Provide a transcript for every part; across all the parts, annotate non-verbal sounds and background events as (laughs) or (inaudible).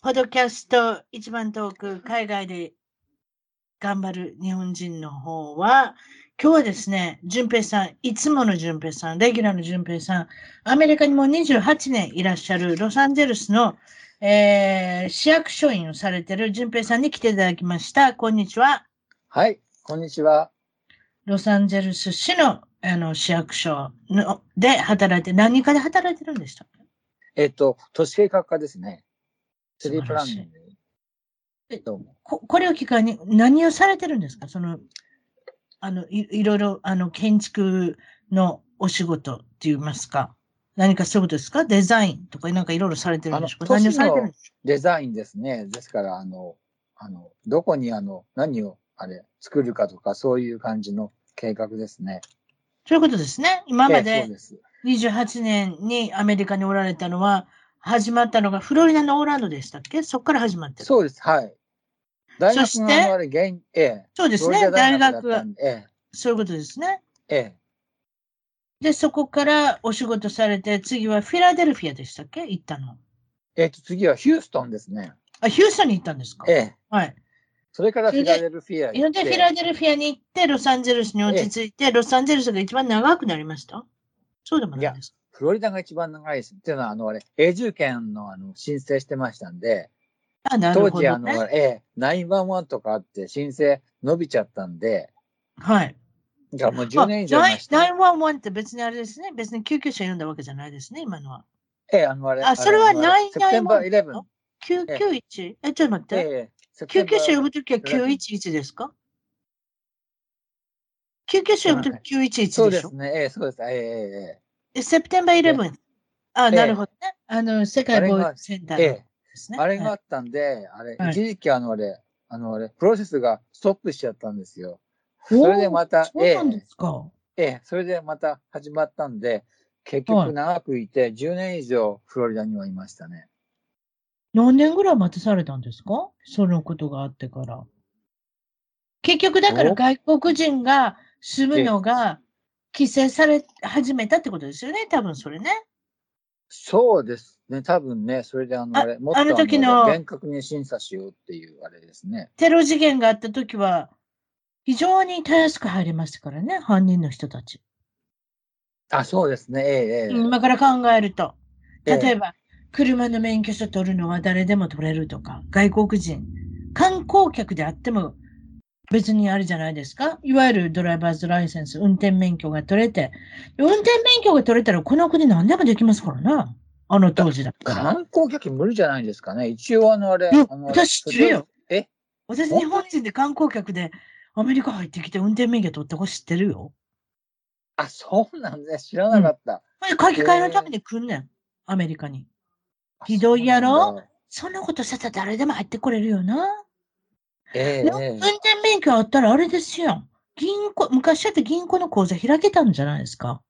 ポッドキャスト一番トーク、海外で頑張る日本人の方は、今日はですね、淳平さん、いつもの淳平さん、レギュラーの淳平さん、アメリカにも28年いらっしゃるロサンゼルスの、えー、市役所員をされている淳平さんに来ていただきました。こんにちは。はい、こんにちは。ロサンゼルス市のあの市役所ので働いて、何かで働いてるんでしたえっと、都市計画課ですね。ツリープランニング。えここれを機会に何をされてるんですか？その、あの、いいろいろ、あの、建築のお仕事って言いますか何かそういうことですか？デザインとかなんかいろいろされてるんでしょうか？何をされてるんですかデザインですね。ですから、あの、あの、どこにあの、何を、あれ、作るかとか、そういう感じの計画ですね。そういうことですね。今まで28年にアメリカにおられたのは、始まったのがフロリダのオーランドでしたっけ？そこから始まってる。そうです。はい。大学そして、ええ、そうですね。大学は、ええ、そういうことですね。ええ。で、そこからお仕事されて、次はフィラデルフィアでしたっけ？行ったの。えっと、次はヒューストンですね。あ、ヒューストンに行ったんですか？ええ。はい。それからフィラデルフィア行って。で、フィラデルフィアに行って、ロサンゼルスに落ち着いて、ええ、ロサンゼルスが一番長くなりました？そうでもないですか？フロリダが一番長いです。っていうのは、あの、あれ、永住権のあの申請してましたんで、ね、当時、あの、ええ、911とかあって申請伸びちゃったんで、はい。じゃもう10年以上前した。911って別にあれですね。別に救急車呼んだわけじゃないですね、今のは。ええ、あの、あれ。あ、それは911。991? え、ちょっと待って。ええ、救急車呼ぶときは911ですか？救急車呼ぶとき911でしょ？そうですね。ええ、そうです。ええ、ええ。セプテンバー11。あ、なるほどね。あの、世界貿易センターですね。あれがあったんで、あれ、一時期あの、あれ、あの、あれ、プロセスがストップしちゃったんですよ。それでまた、ええ、ええ、それでまた始まったんで、結局長くいて、10年以上フロリダにはいましたね。何年ぐらい待たされたんですか？そのことがあってから。結局だから外国人が住むのが規制され始めたってことですよね、多分それね。そうですね、多分ね、それであの、あれ、もっとあの時の厳格に審査しようっていうあれですね。テロ事件があった時は、非常にたやすく入りましたからね、犯人の人たち。あ、そうですね、ええ、今から考えると。例えば、ええ、車の免許証取るのは誰でも取れるとか、外国人、観光客であっても別にあるじゃないですか？いわゆるドライバーズライセンス、運転免許が取れて、運転免許が取れたらこの国何でもできますからな。あの当時だったら。観光客無理じゃないですかね？一応あのあれ。私知ってるよ。え？私日本人で観光客でアメリカ入ってきて運転免許取ったこと知ってるよ。あ、そうなんです知らなかった。うん、書き換えのために来んねん。アメリカに。ひどいやろ？そんなことしてたら誰でも入ってこれるよな。ええ運転免許あったらあれですよ。銀行、昔だって銀行の口座開けたんじゃないですか？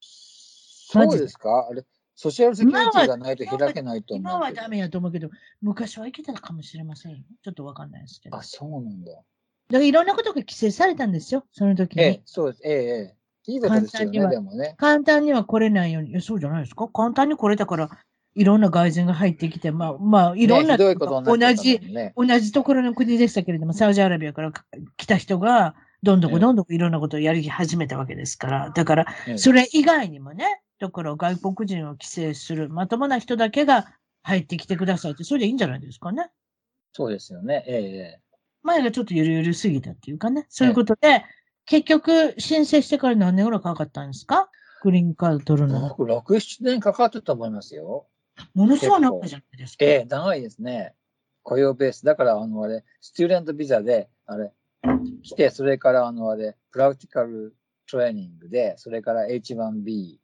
そうですか？あれ、ソシャルセキュリティがないと開けないと思う。今はダメやと思うけど、昔はいけたかもしれませんよ。ちょっとわかんないですけど。あ、そうなんだ。だからいろんなことが規制されたんですよ、その時に。ええ、そうです。ええ、ええ。いいですよね、でもね。簡単には来れないように。そうじゃないですか？簡単に来れたから、いろんな外人が入ってきて、まあ、まあ、いろんな、ね、同じ、同じところの国でしたけれども、サウジアラビアから来た人が、どんどんどんどんいろんなことをやり始めたわけですから、だから、それ以外にもね、だから外国人を規制する、まともな人だけが入ってきてくださいって、それでいいんじゃないですかね。そうですよね。ええ前がちょっとゆるゆるすぎたっていうかね。そういうことで、結局、申請してから何年ぐらいかかったんですか？グリーンカード取るの。僕、6、7年かかったと思いますよ。ものすごい長いじゃないですか。ええ長いですね。雇用ベース。だから、あの、あれ、スチューデントビザで、あれ、来て、それから、あの、あれ、プラクティカルトレーニングで、それから H1B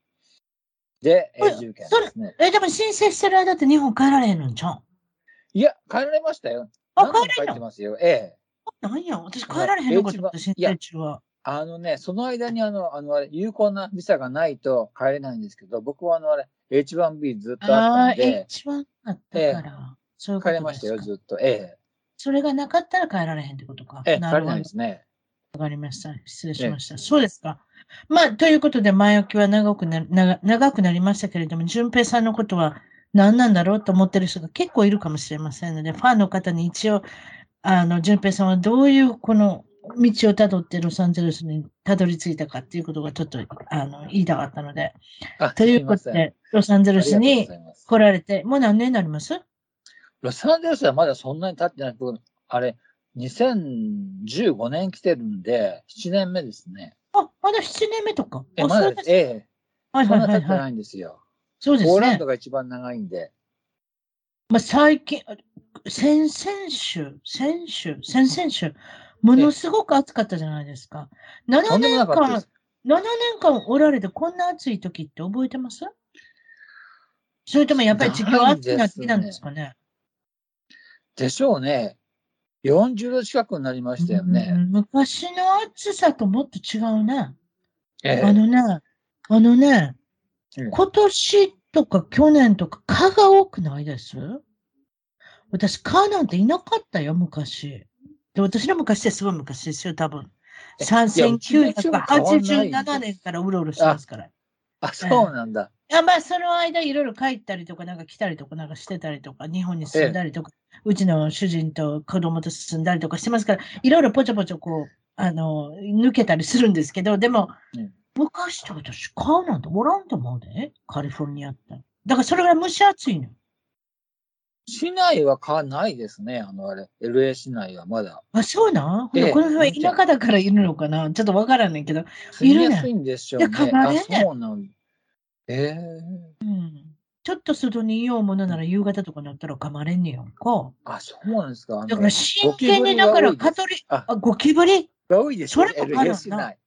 で、永住権ですね。え、でも申請してる間って日本帰られへんのんちゃう？んいや、帰られましたよ。あ、帰れ帰ってますよ。ええ。なんや、私帰られへんのかと思って、申請中は。あのね、その間にあの、あの、あれ、有効なビザがないと帰れないんですけど、僕はあの、あれ、H1B ずっとあったんで、一番あったから。そういうこ帰れましたよ、ずっと。ええ。それがなかったら帰られへんってことか。ええ、帰れないで。すね。わかりました。失礼しました。そうですか。まあ、ということで、前置きは長くな長長くなりましたけれども、淳平さんのことは何なんだろうと思ってる人が結構いるかもしれませんので、ファンの方に一応、あの、淳平さんはどういうこの道をたどってロサンゼルスにたどり着いたかっていうことがちょっと、あの、言いたかったので、あ、ということで、ロサンゼルスに来られて、もう何年になります？ロサンゼルスはまだそんなに経ってない。僕、あれ、2015年来てるんで、7年目ですね。あ、まだ7年目とか？え、あ、まだ。ええ、はいそはいはいはい。んな経ってないんですよ。そうですねポーランド。が一番長いんで。まあ、最近、先々週、先週、先々週、ものすごく暑かったじゃないですか。7とんでもな年間かったです、。7年間おられてこんな暑い時って覚えてます？それともやっぱり地球は暑くなってきたんですかね？でしょうね。40度近くになりましたようね。ん昔の暑さともっと違うね。ええあのね、あのね、うん今年とか去年とか蚊が多くないです？私蚊なんていなかったよ、昔。で私の昔ってすごい昔ですよ、多分。えさんいやうちの人も変わんないんです1987年からうろうろしてますから。いあ、そうなんだ。や、まあ、その間いろいろ帰ったりとか、なんか来たりとか、なんかしてたりとか、日本に住んだりとか、うちの主人と子供と住んだりとかしてますから、いろいろぽちょぽちょこう、あの、抜けたりするんですけど、でも、うん昔って私、買うなんておらんと思うで、カリフォルニアって。だからそれぐらい蒸し暑いの。市内は変わんないですね。あの、あれ。LA 市内はまだ。あ、そうなん、えこの辺は田舎だからいるのかな？ちょっとわからんねんけど。住みやすいんでしょうね。そうなんええうん。ちょっと外にいようものなら夕方とかになったら噛まれんねやんか。あ、そうなんですか。だから真剣に、だからカトリ、ああ、ゴキブリ？が多いですよね。それも変わらん内。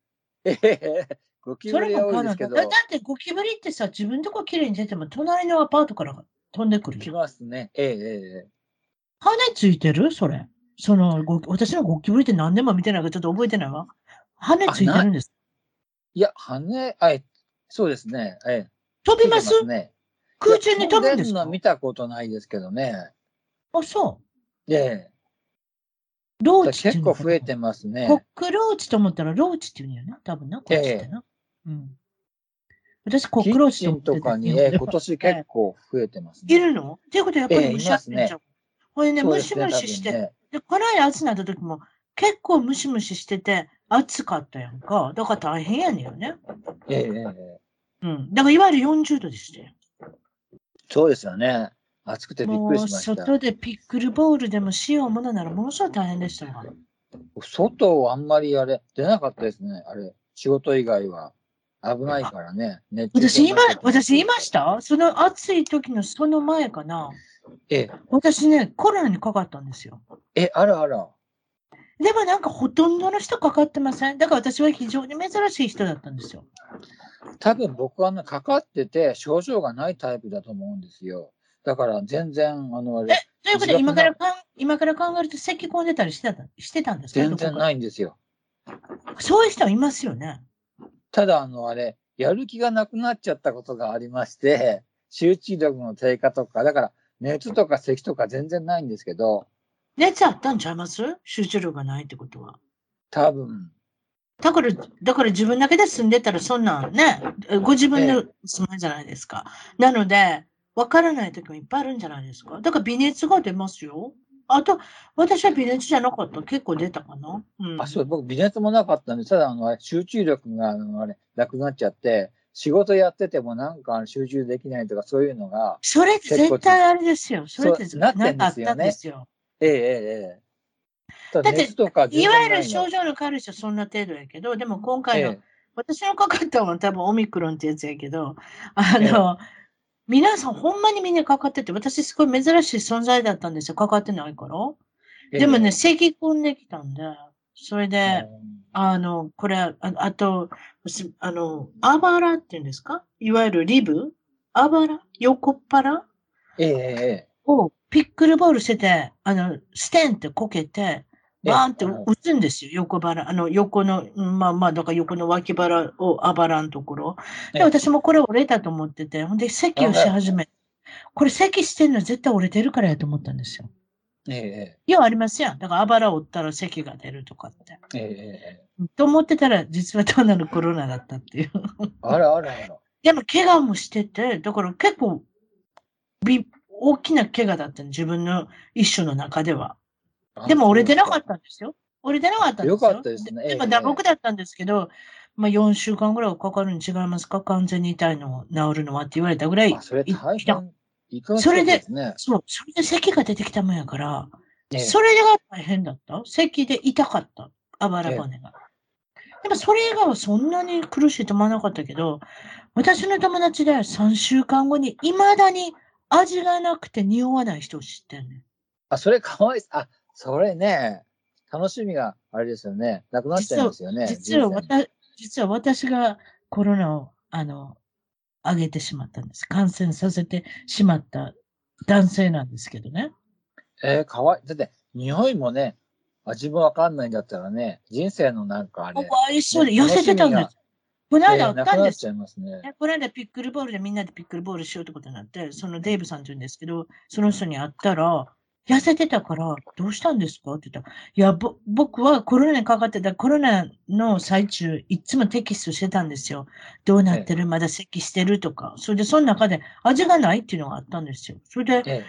ええゴキブリ。多いですけどだ、だってゴキブリってさ、自分のとこ綺麗に出ても、隣のアパートから飛んでくる来よ。ますね。ええええ羽ついてる？それ。その、ご私のゴキブリって何年も見てないからちょっと覚えてないわ。羽ついてるんです。いや、羽、あえ、そうですね。ええ。飛びます？ね。空中に飛ぶんですか？いや飛んでの見たことないですけどね。あ、そええ。う。ローチ結構増えてますね。コックローチと思ったらローチって言うんやな。多分な、こっちってな。うん。私、コキックとかに、ええ、今年結構増えてますね。いるの？っていうことはやっぱりええ蒸し暑いんちゃう。これね、ムシムシして、で、この間暑くなった時も結構ムシムシしてて暑かったやんか。だから大変やねんよね。えええ。うん。だからいわゆる40度でしたよ。そうですよね。暑くてびっくりしました。外でピックルボールでもしようものならものすごい大変でしたわ。外あんまりあれ、出なかったですね。あれ、仕事以外は。危ないからね。私今私いました？その暑い時のその前かな。ええ、私ね、コロナにかかったんですよ。え、あらあら。でもなんかほとんどの人かかってません？だから私は非常に珍しい人だったんですよ。多分僕はね、かかってて症状がないタイプだと思うんですよ。だから全然、あの、あれ、ということで、今からかん今から考えると咳込んでたりしてたしてたんですか？全然ないんですよ。そういう人はいますよね。ただ、あの、あれ、やる気がなくなっちゃったことがありまして、集中力の低下とか、だから熱とか咳とか全然ないんですけど、熱あったんちゃいます？集中力がないってことは。多分、だから、だから自分だけで住んでたらそんなんね、ご自分の住まいじゃないですか。なので、わからない時もいっぱいあるんじゃないですか。だから微熱が出ますよ。あと、私は微熱じゃなかった。結構出たかな。うん、あ、そう、僕、微熱もなかったんで、ただ、あの、集中力が、あの、あれ、なくなっちゃって、仕事やっててもなんか集中できないとか、そういうのが、それって絶対あれですよ。それってなってんですよねなんかあったんですよ。えええええだだっていわゆる症状の軽い人はそんな程度やけど、でも今回の、え私のかかったのは多分オミクロンってやつやけど、あの、皆さんほんまにみんなかかってて、私すごい珍しい存在だったんですよ。かかってないから。えでもね、え咳込んできたんで、それえで、あの、これ、ああと、すあの、あばらっていうんですか？いわゆるリブ？あばら？横っ腹？えええをピックルボールしてて、あの、ステンってこけて、えバーンってえ打つんですよ、横腹。あの、横の、うんまあまあ、だから横の脇腹をあばらのところ。で、ええ私もこれ折れたと思ってて、ほんで、咳をし始め、これ咳してんの絶対折れてるからやと思ったんですよ。ええ要はありますやん。だからあばら折ったら咳が出るとかって。ええええと思ってたら、実は単なるコロナだったっていう。あらあらあら。でも、怪我もしてて、だから結構、び大きな怪我だったの、自分の一種の中では。でも折れてなかったんですよ。折れてなかったんですよ。よかったですねでもええ打撲だったんですけど、まあ4週間ぐらいはかかるに違いますか？完全に痛いの治るのはって言われたぐらい。あ、それ大変。それで。そう、それで咳が出てきたもんやから、ええそれが大変だった？咳で痛かった？あばら骨が。でもそれ以外はそんなに苦しいと思わなかったけど、私の友達で3週間後に未だに味がなくて匂わない人を知ってんねん。あ、それかわいい。あ、それね、楽しみがあれですよね。なくなっちゃいますよね。実は私実は私がコロナを、あの、上げてしまったんです。感染させてしまった男性なんですけどね。えー、かわいい。だって、匂いもね、味もわかんないんだったらね、人生のなんかあれ、かわいそうで、ね痩せてたんです。このえ間あっったんですちゃいますね。ねこの間ピックルボールでみんなでピックルボールしようってことになって、そのデイブさんって言うんですけど、その人に会ったら、痩せてたから、どうしたんですか？って言ったら、いや、ぼ僕はコロナにかかってたコロナの最中、いつもテキストしてたんですよ。どうなってる？まだ咳してる？とか。それで、その中で味がない？っていうのがあったんですよ。それで、え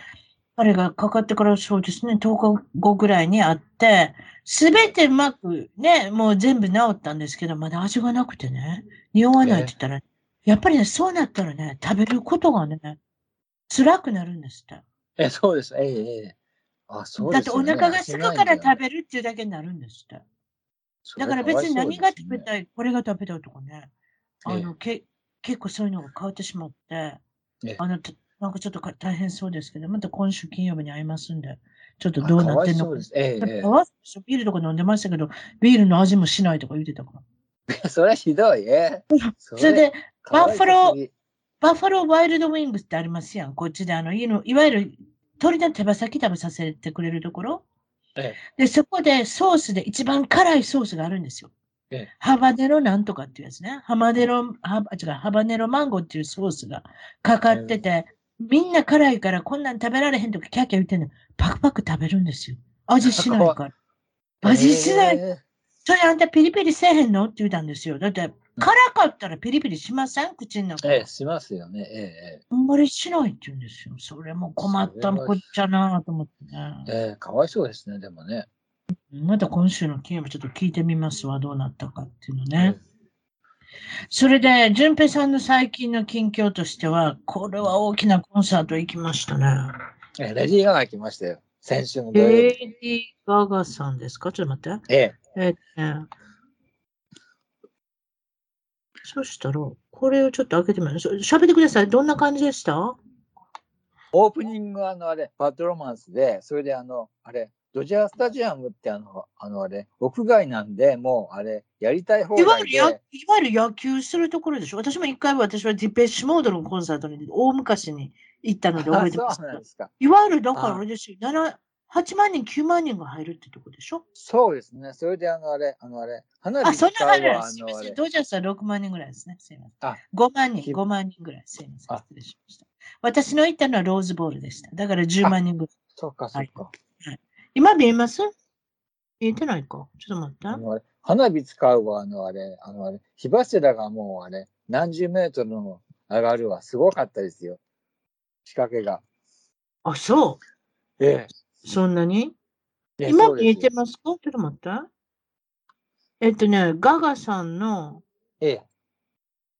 彼がかかってからそうですね、10日後ぐらいに会って、すべてうまくね、もう全部治ったんですけど、まだ味がなくてね、匂わないって言ったら、やっぱりね、そうなったらね、食べることがね、辛くなるんですって。え、えそうです。ええええあ、そうだって。お腹が空くから食べべるっていうだけになるんですって。だから別に何が食べたい、これが食べたいとかね、あの、け結構そういうのが変わってしまってええ、あの、たなんかちょっとか大変そうですけど、また今週金曜日に会いますんで、ちょっとどうなってんのか。ええビールとか飲んでましたけど、ビールの味もしないとか言ってたから。えそれひどい。えそそれで、バッファバッファローワイルドウィングスってありますやん。こっちで、あの、いのいわゆる鳥の手羽先食べさせてくれるところ。えで、そこでソースで一番辛いソースがあるんですよ。ええハバネロなんとかっていうやつね。ハバネロ、ハ違う、ハバネロマンゴーっていうソースがかかってて、みんな辛いからこんなん食べられへんとかキャーキャー言ってんの。パクパク食べるんですよ。味しないから。(laughs) 味しない。えそれあんたピリピリせえへんの？って言ったんですよ。だって、辛かったらピリピリしません？口の中。えええしますよね。えええあんまりしないって言うんですよ。それも困ったこっちゃなと思ってね。えええかわいそうですね、でもね。また今週の金曜日ちょっと聞いてみますわ。どうなったかっていうのね。それで、淳平さんの最近の近況としては、これは大きなコンサート行きましたね。ええレディー・ガガ来ましたよ。先週のレ日。ディー・ガガさんですか？ちょっと待って。えええっとね。そしたら、これをちょっと開けてみます。喋ってください。どんな感じでした？オープニングあのあれ、バッドロマンスで、それであの、あれ、ドジャースタジアムってあの、あのあれ、屋外なんで、もうあれ、やりたい放題で。いわゆるや、いわゆる野球するところでしょ？私も一回私はディペッシュモードのコンサートに大昔に行ったので覚えてます。いわゆるだからああれですよ。7 8万人、9万人が入るってとこでしょ？そうですね。それであのあれ、あのあれ、花あ、火そんな使う入るわ、あのあれすみません。。ドジャースは6万人ぐらいですね。すみません。あ5万人、き5万人ぐらい。すみません。あ失礼しました。私の行ったのはローズボールでした。だから10万人ぐらい。そっかそっか。今見えます？見えてないか？ちょっと待って。花火使うわ、あのあれ、あのあれ、火柱がもうあれ、何十メートルの上がるわ、すごかったですよ。仕掛けが。あ、そえう。そんなに？え。今見えてますか？ちょっと待って。えっとね、ガガさんの、ええ。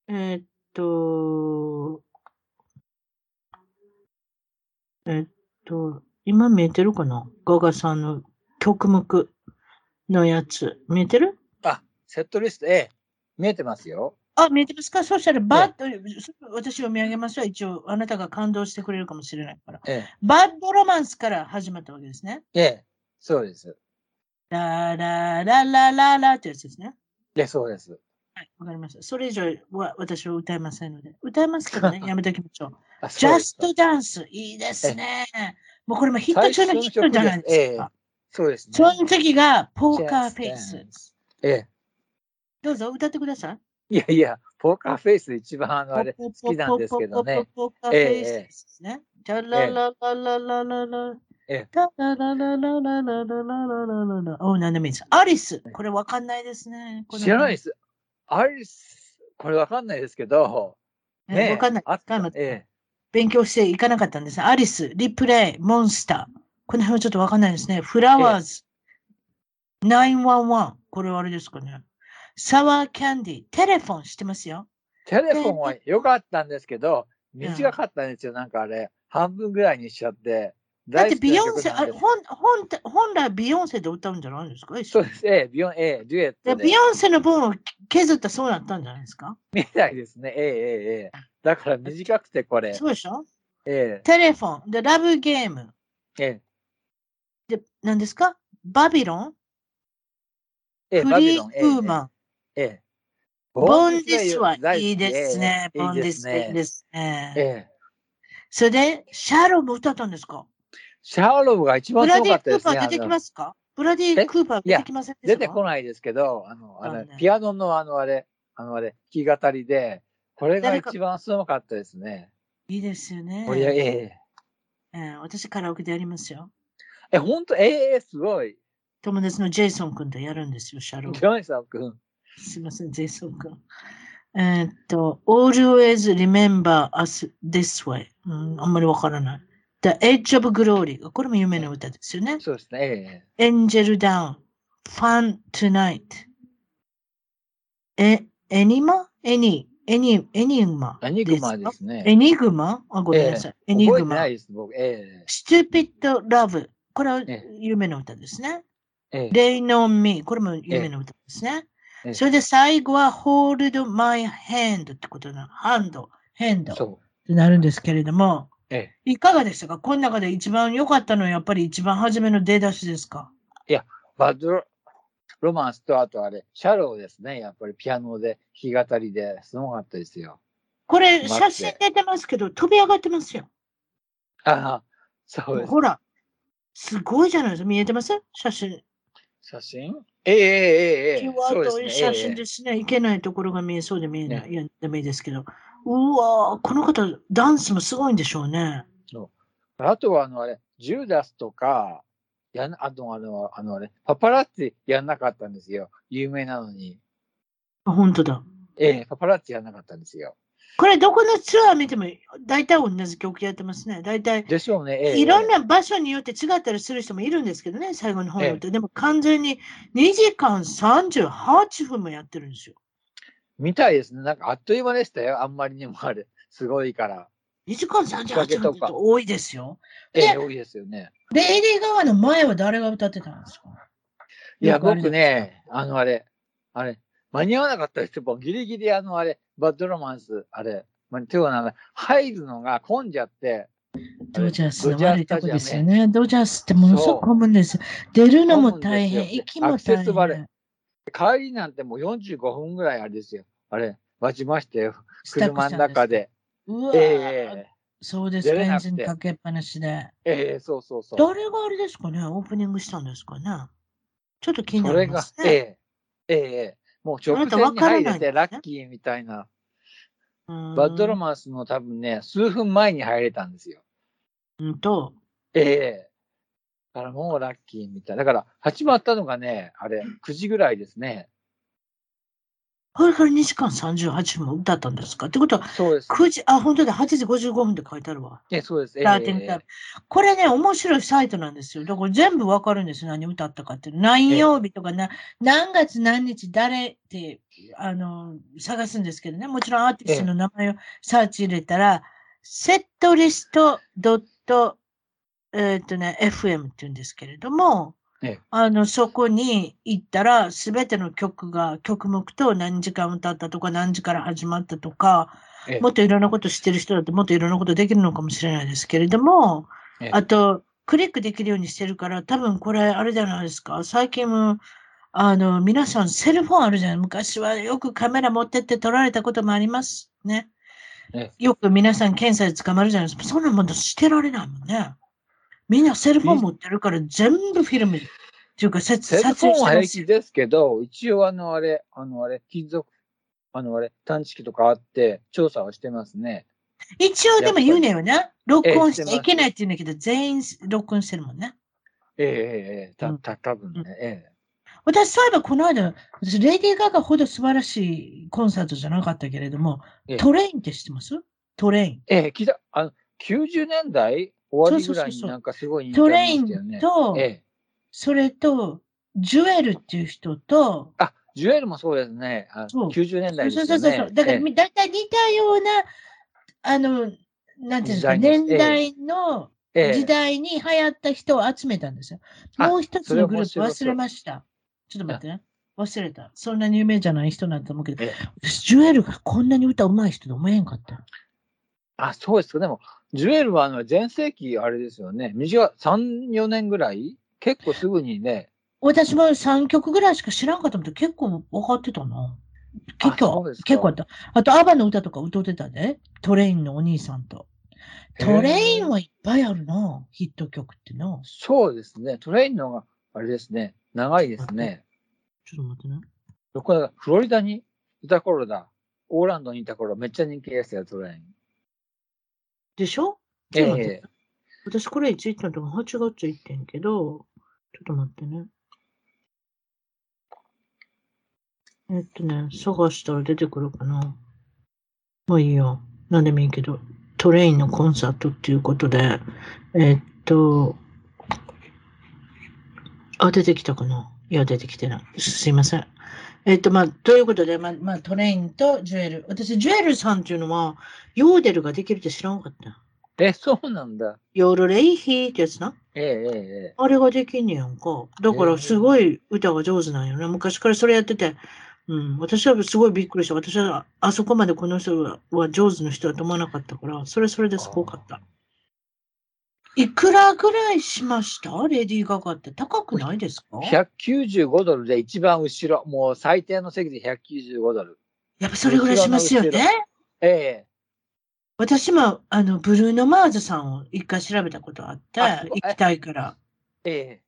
えーっと、えっと、今見えてるかな？ガガさんの曲目。のやつ。見えてる？あ、セットリスト、ええ、見えてますよ。あ、見えてますかそしたら、バッド、私読み上げますよ。一応、あなたが感動してくれるかもしれないから。えバッドロマンスから始まったわけですね。え、ええ、そうです。ララララララってやつですね。ええ、そうです。はい、わかりました。それ以上は私は歌えませんので。歌えますけどね、(laughs) やめておきましょう。あジャストダンス、いいですね。もうこれもヒット中のヒットじゃないですか。そうですね。その次が、ポーカーフェイス。ええ。どうぞ、歌ってください。いやいや、ポーカーフェイス一番あのあれ好きなんですけどね。ポーカーフェイスですね。タラララララララ。ええタララララララララララララ。お、なんでもいいです。アリス。これわかんないですね。知らないですす。アリス、これわかんないですけど、ねわかんない。あったあのえ勉強していかなかったんです。アリス、リプレイ、モンスター。この辺はちょっとわかんないですね。フラワーズ、911。これはあれですかね。サワーキャンディ、テレフォン知ってますよ。え、テレフォンは良かったんですけど、短かったんですよ。なんかあれ、半分ぐらいにしちゃって。だってビヨンセ、あ本本本来ビヨンセで歌うんじゃないんですかそうです。ええ、ビヨン、ええ、デュエットビヨンセの分を削ったそうだったんじゃないですか？みたいですね。ええ、ええ、ええ。だから短くてこれ。そうでしょ？えテレフォン、で、ラブゲーム。え、ええ、で、何ですか？バビロン、ええ、フリーバビロン、ええウーマン、ええ。ボンディスはいいですね。ええボンディスはいいねですね。ええ。それで、シャローも歌ったんですか？シャーローが一番すブラディ・クーごかったですね。パー出てきますか？ブラディ・えクーパー出てきません出てこないですけど、あの、あのそうねピアノのあのあれ、あのあれ、弾き語りで、これが一番すごかったですね。いいですよね。ええええ私カラオケでやりますよ。え、本当ええすごい。友達のジェイソン君とやるんですよ、シャロー。ジョイさん君。すいません、ジェイソン君。えーっと、Always remember us this way、うん。あんまりわからない。The Edge of Glory。これも有名な歌ですよね。そうですね。え Angel Down。Fun Tonight。え、エニマエニ、エニ、 Enigma え Enigma ですね。 Enigma あ、ごめんなさい。エニグマ覚えてな。いです、僕。え Stupid Love。これはえ有名な歌ですね。ええ Rain on Me。これも有名な歌ですね。ええそれで最後は Hold My Hand ってことなの。 Hand、Hand ってなるんですけれども、う。えいかがでしたか？この中で一番良かったのはやっぱり一番初めの出だしですか？え。バッドロロマンスと、あとあれ、シャローですね。やっぱりピアノで、弾き語りで、すごかったですよ。これ写真出てますけど飛び上がってますよ。ああ、そうです。ほら。すごいじゃないですか。見えてます？写真。写真？ええええええキーワードそうですね。写真ですね。いけないところが見えそうで見えない。いや、ダメですけど。うわーこの方、ダンスもすごいんでしょうね。あとは、あの、あれ、ジューダスとか、やん、あと、あの、あの、あれ、パパラッチやんなかったんですよ。有名なのに。あ本当だ。ええパパラッチやんなかったんですよ。これどこのツアー見ても大体同じ曲やってますね。大体でしょうね。ええいろんな場所によって違ったりする人もいるんですけどね、最後の方によって。でも完全に2時間38分もやってるんですよ。みたいですね。なんかあっという間でしたよ。あんまりにもあれ。すごいから。2時間38分って多いですよ。ええで多いですよね。レイディー・ガガの前は誰が歌ってたんですか？いや、僕ね、あの、あれ、あれ、間に合わなかったですギリギリ、あの、あれ、バッドロマンス、あれ、まあ、ていうかな、入るのが混んじゃって、ドジャースの悪いとこですよね。ドジャースってものすごく混むんです。出るのも大変、行きも大変。帰りなんてもう45分ぐらいあれですよ。あれ、待ちましたよ。車の中で。うわえーえそうですか、エンジンかけっぱなしで。ええそうそうそう。誰があれですかね、オープニングしたんですかね？ちょっと気になそれがります、えね。えええもう直前に入れてラッキーみたいな。うんバッドロマンスの多分ね、数分前に入れたんですよ。うんと、ええだからもうラッキーみたい。だから始まったのがね、あれ、9時ぐらいですね。これから2時間38分も歌ったんですか？ってことは、そうです。9時、あ、本当だ、8時55分って書いてあるわ。えそうです。えーテンタイムこれね、面白いサイトなんですよ。だから全部わかるんですよ。何歌ったかって。何曜日とかな、何月何日誰って、あの、探すんですけどね。もちろんアーティストの名前をサーチ入れたら、セットリストドット、えっとね、FM って言うんですけれども、ええあの、そこに行ったら、すべての曲が、曲目と何時間歌ったとか、何時から始まったとか、ええもっといろんなこと知ってる人だってもっといろんなことできるのかもしれないですけれどもええ、あと、クリックできるようにしてるから、多分これ、あれじゃないですか？最近も、あの、皆さんセルフォンあるじゃない？昔はよくカメラ持ってって撮られたこともあります。ね。えよく皆さん検査で捕まるじゃないですか。そんなものしてられないもんね。みんなセルフォン持ってるから全部フィルムっていうか、撮セル撮フォンはですけど、一応あのあれ、あのあれ、金属、あのあれ、探知機とかあって、調査はしてますね。一応でも言うねよね。録音しええちゃいけないって言うんだけど、全員録音してるもんね。ええええええ、た、うんた、多分ね、え私、そういえばこの間、私、レディー・ガガほど素晴らしいコンサートじゃなかったけれどもええ、トレインって知ってます？トレイン。え。ええ、聞いた、あの、90年代終わりぐらいそうそうそうそうになんかすごいトレイン。と、ええ。それと、ジュエルっていう人と、あ、ジュエルもそうですね。あそう90年代そうですよね。そうそうそう。だから、ええだいたい似たような、あの、なんていうんですか、年代のええ時代に流行った人を集めたんですよ。あもう一つのグループ忘れました。ちょっと待ってね。忘れた。そんなに有名じゃない人なんだと思うけどええ、私、ジュエルがこんなに歌うまい人と思えへんかった。あ、そうですか。でも、ジュエルはあの前世紀、あれですよね。短い3、4年ぐらい？結構すぐにね。私も3曲ぐらいしか知らんかったけど、結構分かってたな。結構結構あった。あと、アバの歌とか歌ってたで。トレインのお兄さんと。トレインはいっぱいあるな、ヒット曲ってな。そうですね。トレインのが、あれですね。長いですね。ちょっと待ってね。僕はフロリダにいた頃だ。オーランドにいた頃、めっちゃ人気でしたよ、トレイン。でしょ？ええ私これいつ行ったのとか8月行ってんけど、ちょっと待ってね。えっとね、探したら出てくるかな。もういいよ。なんでもいいけど、トレインのコンサートっていうことで、えっと、あ、出てきたかな？いや、出てきてない。すいません。えっと、まあ、ということで、まあ、まあ、トレインとジュエル。私、ジュエルさんっていうのは、ヨーデルができるって知らんかった。え、そうなんだ。ヨールレイヒーってやつな？ええええええあれができんねやんか。だからすごい歌が上手なんよね。昔からそれやってて、うん、私はすごいびっくりした。私はあそこまでこの人は上手な人だと思わなかったから、それそれですごかった。いくらぐらいしました？レディー・ガガって高くないですか？195ドルで一番後ろ、もう最低の席で195ドル。やっぱそれぐらいしますよね。ええ私もあのブルーノ・マーズさんを一回調べたことあって、行きたいから、ええ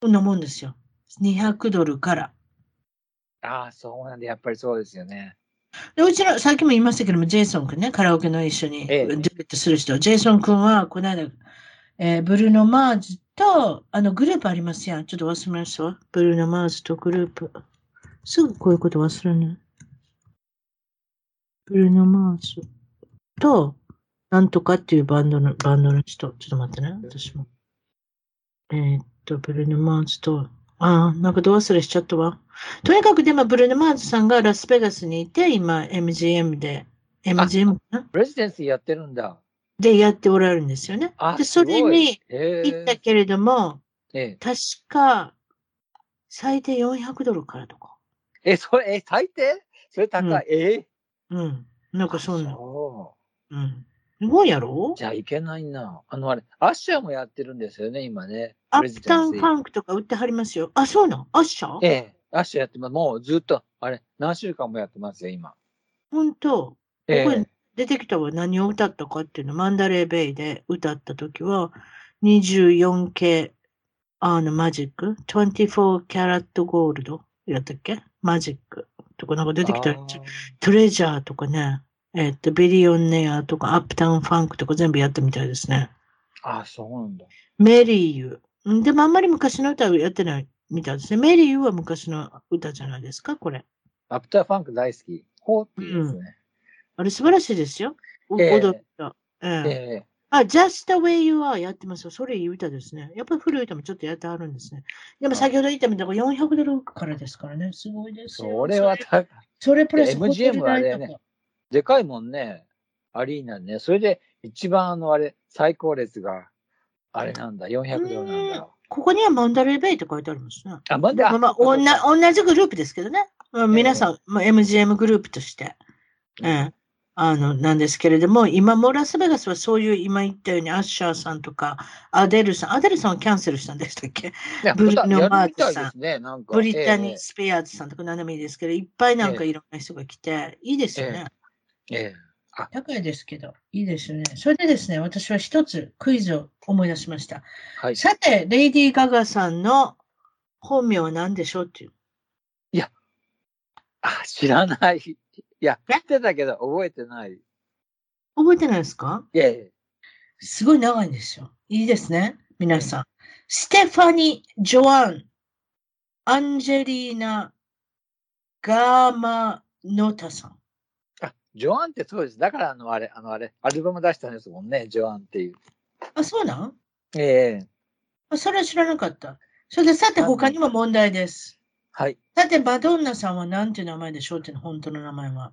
こんなもんですよ。200ドルから。ああ、そうなんで、やっぱりそうですよね。でうちの、さっきも言いましたけども、ジェイソン君ね、カラオケの一緒にええデュエットする人。ジェイソン君は、この間、えーブルーノ・マーズと、あの、グループありますやん。ちょっと忘れましたわ。ブルーノ・マーズとグループ。すぐこういうこと忘れない。ブルーノ・マーズと、なんとかっていうバンドの、バンドの人。ちょっと待ってね、私も。えーっと、ブルーノ・マーズと、ああ、なんかど忘れしちゃったわ。とにかくでも、ブルーノ・マーズさんがラスベガスにいて、今、MGM で、MGM かな？レジデンスやってるんだ。でやっておられるんですよね。あ、で、それにえ行ったけれども、え確か、最低400ドルからとか。ええ、それ、え、最低？それ高い？ええうん。なんかそんな。そうん。すごいやろ？う。じゃあいけないな。あの、あれ、アッシャーもやってるんですよね、今ね。アップタウンファンクとか売ってはりますよ。あ、そうなんアッシャー？ええ、アッシャーやってます。もうずっと、あれ、何週間もやってますよ、今。ほんと。ええここに出てきたわ何を歌ったかっていうの、マンダレーベイで歌った時は、24K あのマジック、24キャラットゴールドやったっけ？マジックとかなんか出てきたあートレジャーとかね、えっと、ビリオンネアとかアップタウンファンクとか全部やったみたいですね。あー、そうなんだ。メリーユ。んでもあんまり昔の歌はやってないみたいですね。メリーユは昔の歌じゃないですか、これ。アフターファンク大好き。ホーっていいですね。あれ素晴らしいですよ。おええ踊った。ええええあ、Just the way you are やってますよ。それいい歌ですね。やっぱり古い歌もちょっとやってあるんですね。でも先ほど言ったみたいに400ドルからですからね。すごいですよ。それは高い。それプラス MGM はあれねでかいもんね。アリーナね。それで一番あのあれ、最高列が、あれなんだ、400ドルなんだ。ここにはマンダレーベイって書いてありますね。あ、まだ、まあ、まあ、おんな同じグループですけどね。まあ、皆さん、まあ、MGM グループとして、うんええあの、なんですけれども、今もラスベガスはそういう、今言ったように、アッシャーさんとか、アデルさん、アデルさんはキャンセルしたんでしたっけ？いやブルーノマーズさんね、なんか。ブリタニー・ええスペアーズさんとか何でもいいですけど、いっぱいなんかええいろんな人が来て、いいですよね。ええ高いですけど、いいですよね。それでですね、私は一つクイズを思い出しました。はい。さて、レイディー・ガガさんの本名は何でしょうっていう。あ、知らない。いや、え？知ってたけど、覚えてない。覚えてないですか？いやいやすごい長いんですよ。いいですね。皆さん。ステファニー・ジョアン・アンジェリーナ・ガーマノタさん。あ、ジョアンってそうです。だから、あの、あれ、あの、あれ、アルバム出したんですもんね、ジョアンっていう。あ、そうなん？ええあそれは知らなかった。それで、さて、他にも問題です。はい。さて、マドンナさんは何ていう名前でしょうっていうの、本当の名前は。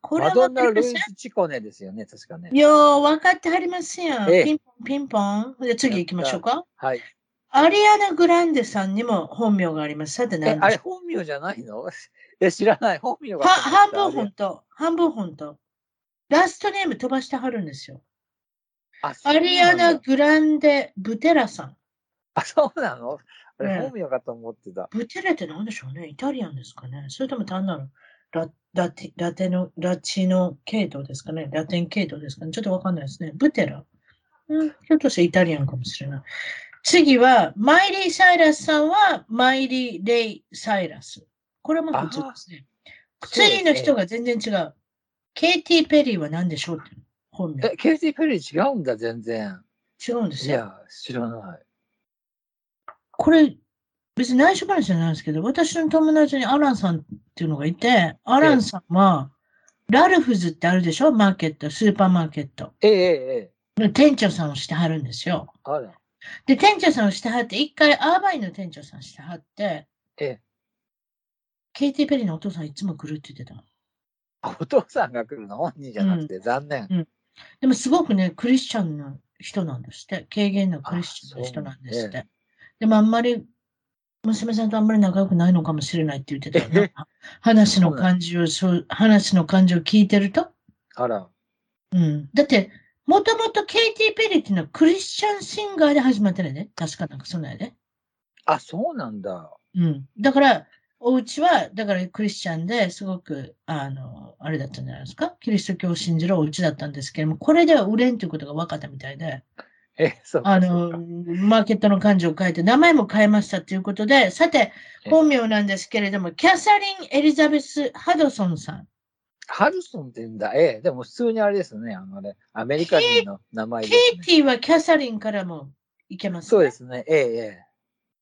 これはマドンナ・ルイス・チコネですよね、確かねい。やー、分かってはりますやん。ええピンポン、ピンポン。で、次行きましょうか。はい。アリアナ・グランデさんにも本名があります。さてえ、何あれ本名じゃないの？(laughs) え、知らない。本名が半分本本当、半分本当。ラストネーム飛ばしてはるんですよ。あ、アリアナ・グランデ・ブテラさん。あ、そうなの？あれええ本名かと思ってた。ブテラって何でしょうねイタリアンですかねそれとも単なるララテラテの、ラチの系統ですかねラテン系統ですかねちょっとわかんないですね。ブテラ？うん、ひょっとしてイタリアンかもしれない。次は、マイリー・サイラスさんは、マイリー・レイ・サイラス。これも普通ですね。次の人が。が全然違う。ケイティ・ペリーは何でしょうって本名。え、ケイティ・ペリー違うんだ、全然。違うんですよ。いや、知らない。これ、別に内緒話じゃないですけど、私の友達にアランさんっていうのがいて、アランさんは、ラルフズってあるでしょ？マーケット、スーパーマーケット。ええええ店長さんをしてはるんですよ。あら。で、店長さんをしてはって、一回アーバインの店長さんしてはって、ええ。ケイティ・ペリーのお父さんいつも来るって言ってた。あお父さんが来るの？本人じゃなくて、残念。でもすごくね、クリスチャンの人なんですって。軽減のクリスチャンの人なんですっあて。でもあんまり、娘さんとあんまり仲良くないのかもしれないって言ってたよえ？な。話の感じを、そう、話の感じを聞いてると？あら。うん。だって、もともとケイティ・ペリーっていうのはクリスチャンシンガーで始まってるね。確かなんかそんなんやで。あ、そうなんだ。うん。だから、お家は、だからクリスチャンですごく、あの、あれだったんじゃないですか？キリスト教を信じるお家だったんですけども、これでは売れんということが分かったみたいで、え、そうかあの、マーケットの漢字を変えて、名前も変えましたということで、さて、え本名なんですけれども、キャサリン・エリザベス・ハドソンさん。ハルソンって言うんだ。ええ、でも普通にあれですね。あのね、アメリカ人の名前ケです、ね。イティはキャサリンからもいけます、ね。そうですね。ええ、ええ。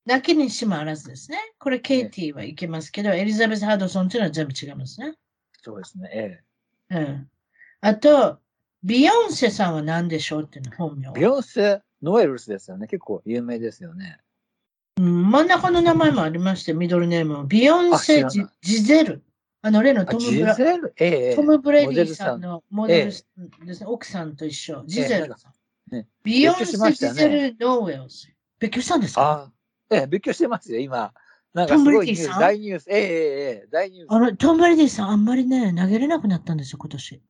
なきにしもあらずですね。これ、ケイティはいけますけど、エリザベス・ハドソンというのは全部違いますね。そうですね。えうん。あと、ビヨンセさんは何でしょうっていうの、本名え。。ビヨンセ・ノエルスですよね。結構有名ですよね。うん、真ん中の名前もありまして、ミドルネームも。ビヨンセジジゼル。あの、例のあ、トム・ジブラええ、ええ。トム・ブレディさんのモデルですね、奥さんと一緒。ジゼルさん。ねビヨンセ・ジゼル・ノーウェルズ。勉強したんですか？あええ、勉強してますよ、今。なんかすごいニュース、トムブレディさん？大ニュース。ええ、ええ、ええ、大ニュース。あの、トム・ブレディさん、あんまりね、投げれなくなったんですよ、今年。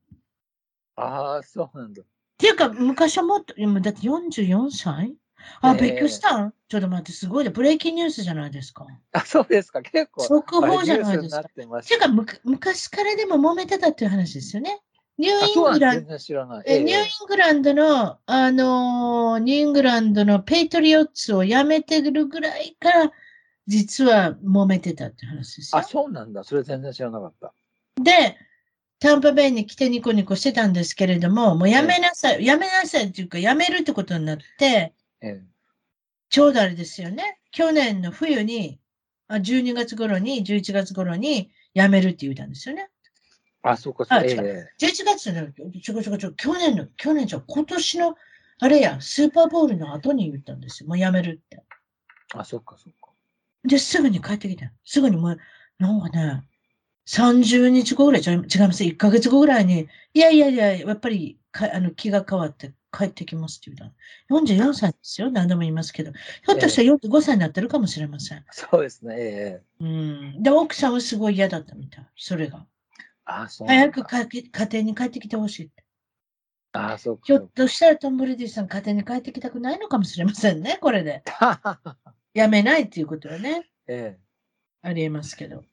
っああ、そうなんだ。ていうか、昔はもっと、今だって44歳？あ、ええ勉強したん？ちょっと待って、すごいね。ブレイキンニュースじゃないですか。あ、そうですか。結構。速報じゃないですかっ。ていうか、むか昔からでも揉めてたっていう話ですよね。ニューイ。ングランド。えニューイングランドの、あのーニューイングランドのペイトリオッツを辞めてるぐらいから、実は揉めてたって話ですよあ、。そうなんだ。それ全然知らなかった。で、タンパベイに来てニコニコしてたんですけれども、もうやめなさい、やめなさいっていうか、やめるってことになって、ええ。ちょうどあれですよね。去年の冬に、あ12月頃に、11月頃に辞めるって言ったんですよね。あ、そうか、そうか。えあ違え。11月の、ちょこちょこちょ、去年の、去年じゃ、今年の、あれや、スーパーボールの後に言ったんですよ。もうやめるって。あ、そっか、そっか。で、すぐに帰ってきた。すぐにもう、なんかね、30日後ぐらい、違います。1ヶ月後ぐらいに、いやいやいや、やっぱりかあの気が変わって帰ってきますって言ったの。44歳ですよ。何度も言いますけど。ひょっとしたら45歳になってるかもしれません。そうですね。ええうん。で、奥さんはすごい嫌だったみたい。それが。あそう早くかけ家庭に帰ってきてほしいって。あそうか。ひょっとしたらトム・ブレディさん家庭に帰ってきたくないのかもしれませんね。これで。(laughs) やめないっていうことはね。えありえますけど。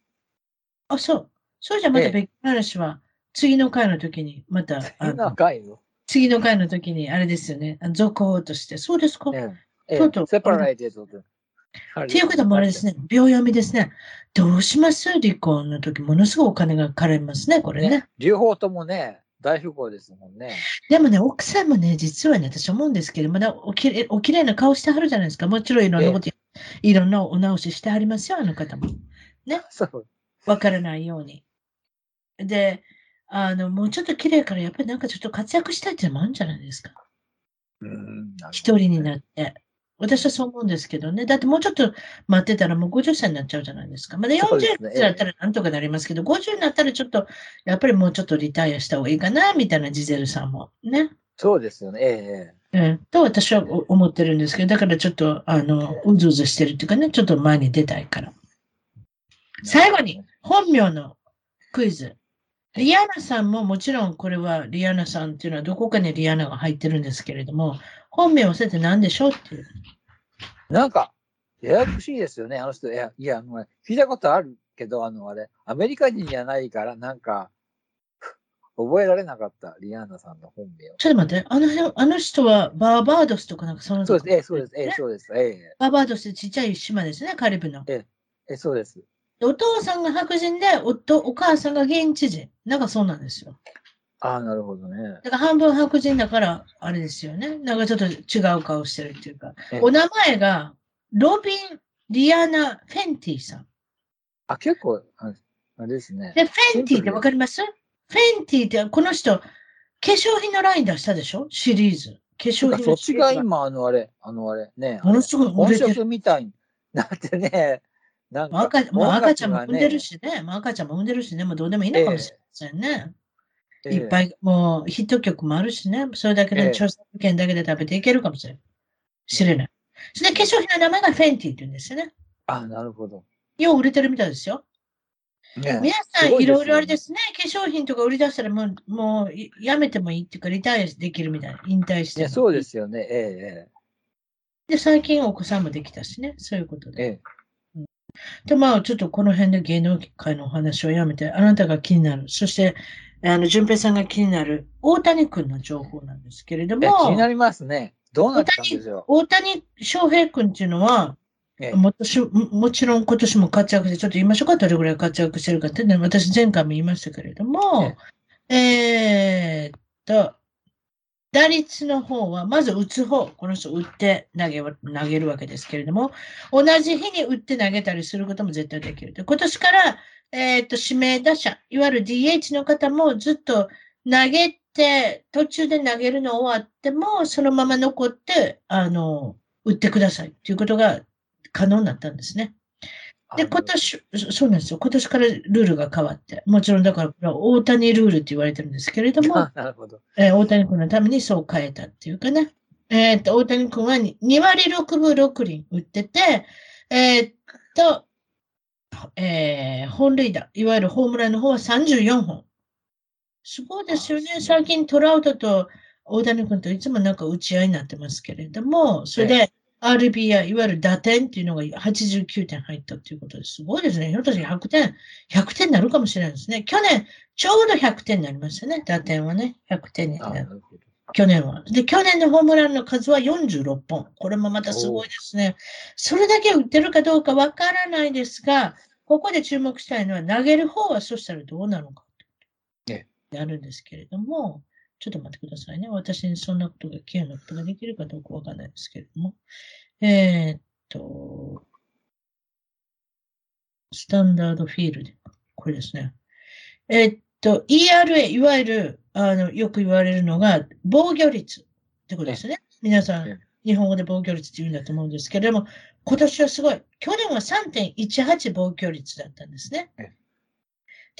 あ、そう。そうじゃまたええ別の話は、次の回の時に、また、え。あの長いよ。次の回の時に、あれですよね。あ続報として。そうですか？ええ。えとうとう separated で。っていうこともあれですね。秒読みですね。どうします？離婚の時、ものすごいお金がかかりますね、これね。ね。両方ともね、大富豪ですもんね。でもね、奥さんもね、実はね、私思うんですけど、まだおきれおきれいな顔してはるじゃないですか。もちろんいろんなこと、いろんなお直ししてはりますよ、あの方も。(laughs) そう。わからないように。で、あの、もうちょっと綺麗から、やっぱりなんかちょっと活躍したいってのもあるんじゃないですか。うん。一人になるって。私はそう思うんですけどね。だってもうちょっと待ってたらもう50歳になっちゃうじゃないですか。まだ40そうですね歳だったらなんとかなりますけど、50になったらちょっと、やっぱりもうちょっとリタイアした方がいいかな、みたいなジゼルさんも。ね。そうですよね。ええ。うん、と私はお思ってるんですけど、だからちょっと、あの、うずうずしてるっていうかね、ちょっと前に出たいから。最後に、本名のクイズ。リアナさんももちろんこれはリアナさんっていうのはどこかにリアナが入ってるんですけれども、本名を忘れて何でしょうっていう。なんか、ややこしいですよね、あの人。いや、いや、聞いたことあるけど、あの、あれ、アメリカ人じゃないから、なんか、覚えられなかった、リアーナさんの本名。ちょっと待って、あの辺あの人はバーバードスとかなんかそのそうです、ええ、そうです、ええ、そうです、ええ、バーバードスってちっちゃい島ですね、カリブの。ええ、そうです。お父さんが白人で、夫、お母さんが現地人。なんかそうなんですよ。ああ、なるほどね。だから半分白人だから、あれですよね。なんかちょっと違う顔してるっていうか。ええお名前が、ロビン・リアナ・フェンティさん。あ、結構、ああれですね。で、フェンティってわかります？フェンティって、この人、化粧品のライン出したでしょ？シリーズ。化粧品そっちが今、あの、あれ、あの、あれ、ね、ものすごい売本。職みたいになってね、なんか、赤まあ、赤ちゃんも産んでるしね。まあ、赤ちゃんも産んでるしね。もうどうでもいいのかもしれませんね。ええいっぱい、もうヒット曲もあるしね。それだけええで著作権だけで食べていけるかもしれない。知れない。それで化粧品の名前がフェンティって言うんですよね。あ、なるほど。よう売れてるみたいですよ。ね皆さんいろいろあれですね。化粧品とか売り出したらもう、もういやめてもいいっていうか、リタイアできるみたいな。引退しても。ね、そうですよね。えで、最近お子さんもできたしね。そういうことえ、えで。え。で、まあ、ちょっとこの辺で芸能界のお話をやめて、あなたが気になる。そして、あの、淳平さんが気になる大谷君の情報なんですけれどえも、気になりますね。どうなったんでしょ大谷翔平君っていうのは、もしももちろん今年も活躍して、ちょっと言いましょうか、どれぐらい活躍してるかっていうのは、私前回も言いましたけれども、えーっと、打率の方は、まず打つ方、この人打って投げ投げるわけですけれども、同じ日に打って投げたりすることも絶対できる。で今年から、えーっと、指名打者、いわゆる DH の方もずっと投げて、途中で投げるの終わっても、そのまま残って、あの、打ってくださいっていうことが可能になったんですね。で、今年、そそうなんですよ。今年からルールが変わって、もちろんだから、これは大谷ルールって言われてるんですけれども、(laughs) あなるほど。えー大谷君のためにそう変えたっていうかね。えーっと、大谷君は 2, 割6分6厘打ってて、えーっと、えー本塁打、いわゆるホームランの方は34本。すごいですよね。最近トラウトと大谷君といつもなんか打ち合いになってますけれども、それで RBI、いわゆる打点っていうのが89点入ったっていうことですごいですね。ひょっとして100点、100点になるかもしれないですね。去年、ちょうど100点になりましたね。打点はね。100点になる。去年は。で、去年のホームランの数は46本。これもまたすごいですね。それだけ打ってるかどうかわからないですが、ここで注目したいのは投げる方はそしたらどうなのか。えあるんですけれども、ちょっと待ってくださいね。私にそんなことが、ケアなことができるかどうかわからないですけれども。えーっと、スタンダードフィールド。これですね。えーっと、ERA、いわゆる、あの、よく言われるのが、防御率ってことですね。皆さえん、日本語で防御率って言うんだと思うんですけれども、今年はすごい。去年は3.18防御率だったんですね。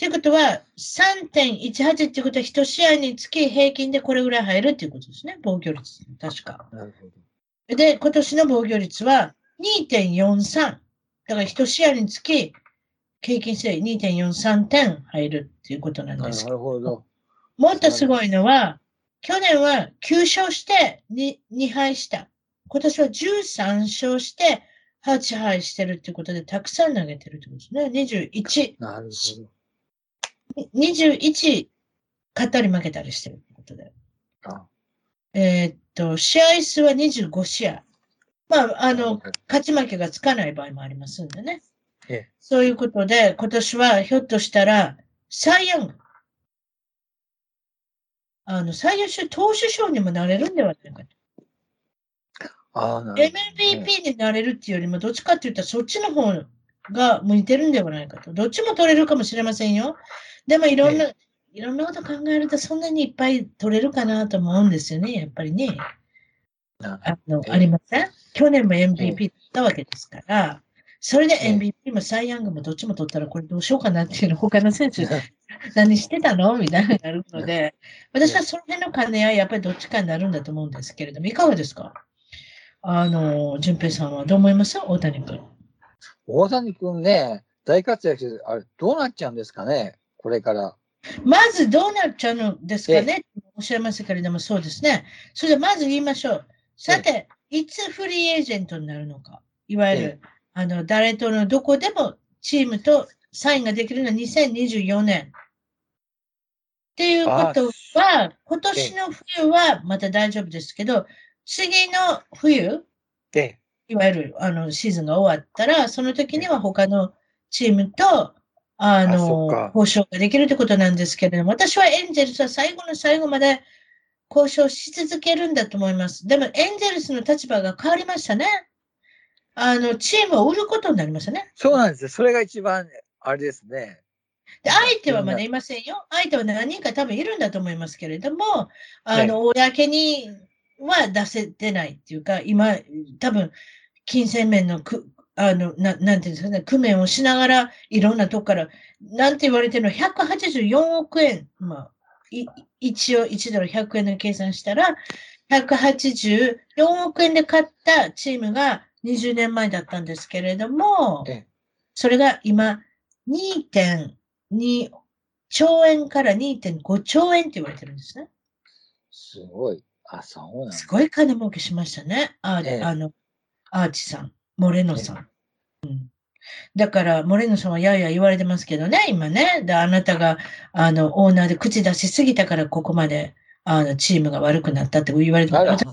ということは、3.18っていうことは、1試合につき平均でこれぐらい入るっていうことですね。防御率。確か。なるほど。で、今年の防御率は2.43。だから1試合につき平均して2.43点入るっていうことなんなです。るほど。もっとすごいのは、去年は9勝して 2, 2敗した。今年は13勝して8敗してるっていうことで、たくさん投げてるってことですね。21、なるほ21勝ったり負けたりしてるってことで。ど。あえーっと、試合数は25試合。まあ、あの、勝ち負けがつかない場合もありますんでね。ええそういうことで、今年はひょっとしたら、サイ・ヤング。あの、最優秀投手賞にもなれるんではないかと。ああ、なるほどね。MVP になれるっていうよりも、どっちかって言ったらそっちの方が向いてるんではないかと。どっちも取れるかもしれませんよ。でもいろんな、いろんなこと考えるとそんなにいっぱい取れるかなと思うんですよね、やっぱりね。なあの、ええ。ありません？去年も MVP だったわけですから、それでええ。MVP もサイ・ヤングもどっちも取ったらこれどうしようかなっていうの他の選手何してたの？みたいになるので、私はその辺の兼ね合い、やっぱりどっちかになるんだと思うんですけれども、いかがですか？あの、淳平さんはどう思います？大谷君。大谷君ね、大活躍して、あれ、どうなっちゃうんですかね、これから。まずどうなっちゃうのですかね？おっしゃいましたけれども、そうですね。それでまず言いましょう。さて、いつフリーエージェントになるのか？いわゆる、あの、誰とのどこでもチームとサインができるのは2024年。っていうことは、今年の冬はまた大丈夫ですけど、次の冬、で、いわゆるあのシーズンが終わったら、その時には他のチームと、あの交渉ができるということなんですけれども、私はエンゼルスは最後の最後まで交渉し続けるんだと思います。でも、エンゼルスの立場が変わりましたね。あの、チームを売ることになりましたね。そうなんですよ。それが一番、あれですね。で、相手はまだいませんよ。相手は何人か多分いるんだと思いますけれども、あの、公には出せてないっていうか、今、多分、金銭面のく、あの、ななんていうんですかね、工面をしながら、いろんなとこから、なんて言われてるの、184億円、まあ、い一応1ドル100円で計算したら、184億円で買ったチームが20年前だったんですけれどもええ、それが今、2.2兆円から2.5兆円って言われてるんですね。すごい。あ、そうなんだすごい金儲けしましたね。あ,、ええあの、アーチさん、モレノさん。うん、だから、モレノさんはやや言われてますけどね、今ね。で、あなたが、あの、オーナーで口出しすぎたから、ここまで、あの、チームが悪くなったって言われてます。